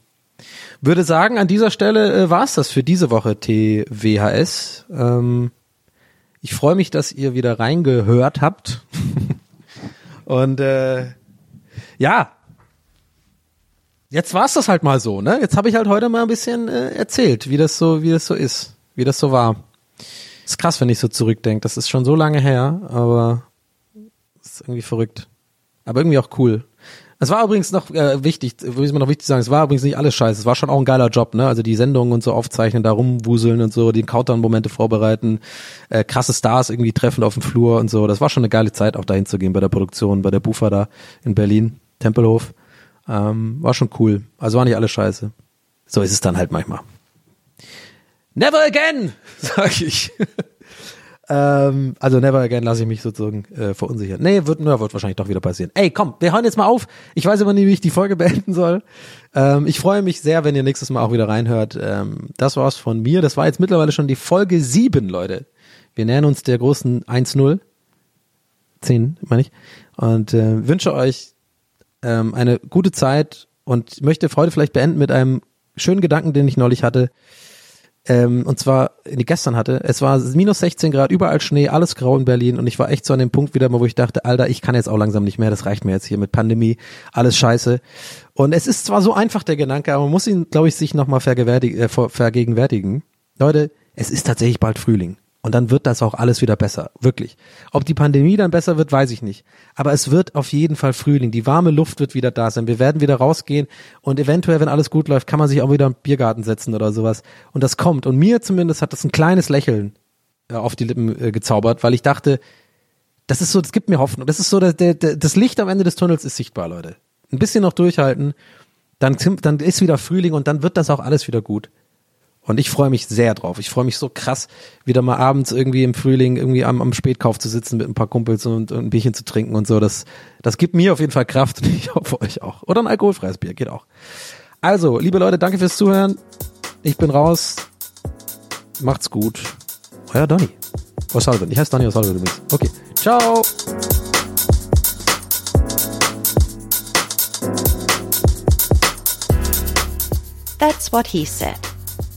würde sagen, an dieser Stelle äh, war es das für diese Woche TWHS. Ähm, ich freue mich, dass ihr wieder reingehört habt. und äh, ja, Jetzt war's das halt mal so, ne? Jetzt habe ich halt heute mal ein bisschen äh, erzählt, wie das so, wie das so ist, wie das so war. Ist krass, wenn ich so zurückdenke. Das ist schon so lange her, aber ist irgendwie verrückt. Aber irgendwie auch cool. Es war übrigens noch äh, wichtig, will mir noch wichtig sagen, es war übrigens nicht alles scheiße. Es war schon auch ein geiler Job, ne? Also die Sendungen und so aufzeichnen, da rumwuseln und so, die Countdown-Momente vorbereiten, äh, krasse Stars irgendwie treffen auf dem Flur und so. Das war schon eine geile Zeit, auch dahin zu gehen bei der Produktion, bei der Bufa da in Berlin, Tempelhof. Ähm, war schon cool. Also war nicht alles scheiße. So ist es dann halt manchmal. Never again, sag ich. ähm, also never again lasse ich mich sozusagen äh, verunsichern. Nee, wird, na, wird wahrscheinlich doch wieder passieren. Ey, komm, wir hören jetzt mal auf. Ich weiß immer nie, wie ich die Folge beenden soll. Ähm, ich freue mich sehr, wenn ihr nächstes Mal auch wieder reinhört. Ähm, das war's von mir. Das war jetzt mittlerweile schon die Folge 7, Leute. Wir nähern uns der großen 1-0. 10, meine ich. Und äh, wünsche euch ähm, eine gute Zeit und möchte heute vielleicht beenden mit einem schönen Gedanken, den ich neulich hatte. Ähm, und zwar, die gestern hatte, es war minus 16 Grad, überall Schnee, alles grau in Berlin und ich war echt so an dem Punkt wieder mal, wo ich dachte, Alter, ich kann jetzt auch langsam nicht mehr, das reicht mir jetzt hier mit Pandemie, alles scheiße. Und es ist zwar so einfach der Gedanke, aber man muss ihn, glaube ich, sich nochmal äh, vergegenwärtigen. Leute, es ist tatsächlich bald Frühling. Und dann wird das auch alles wieder besser. Wirklich. Ob die Pandemie dann besser wird, weiß ich nicht. Aber es wird auf jeden Fall Frühling. Die warme Luft wird wieder da sein. Wir werden wieder rausgehen und eventuell, wenn alles gut läuft, kann man sich auch wieder im Biergarten setzen oder sowas. Und das kommt. Und mir zumindest hat das ein kleines Lächeln äh, auf die Lippen äh, gezaubert, weil ich dachte, das ist so, das gibt mir Hoffnung. Das ist so, der, der, das Licht am Ende des Tunnels ist sichtbar, Leute. Ein bisschen noch durchhalten, dann, dann ist wieder Frühling und dann wird das auch alles wieder gut. Und ich freue mich sehr drauf. Ich freue mich so krass, wieder mal abends irgendwie im Frühling irgendwie am, am Spätkauf zu sitzen mit ein paar Kumpels und, und ein Bierchen zu trinken und so. Das, das gibt mir auf jeden Fall Kraft und ich hoffe euch auch. Oder ein alkoholfreies Bier, geht auch. Also, liebe Leute, danke fürs Zuhören. Ich bin raus. Macht's gut. Euer Donny. O'Sullivan. Ich heiße Donny O'Sullivan übrigens. Okay. Ciao. That's what he said.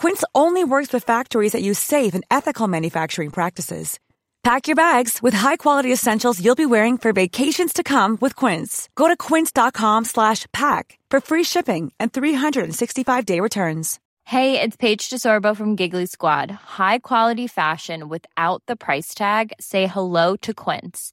Quince only works with factories that use safe and ethical manufacturing practices. Pack your bags with high-quality essentials you'll be wearing for vacations to come with Quince. Go to quince.com/pack for free shipping and 365-day returns. Hey, it's Paige DeSorbo from Giggly Squad. High quality fashion without the price tag. Say hello to Quince.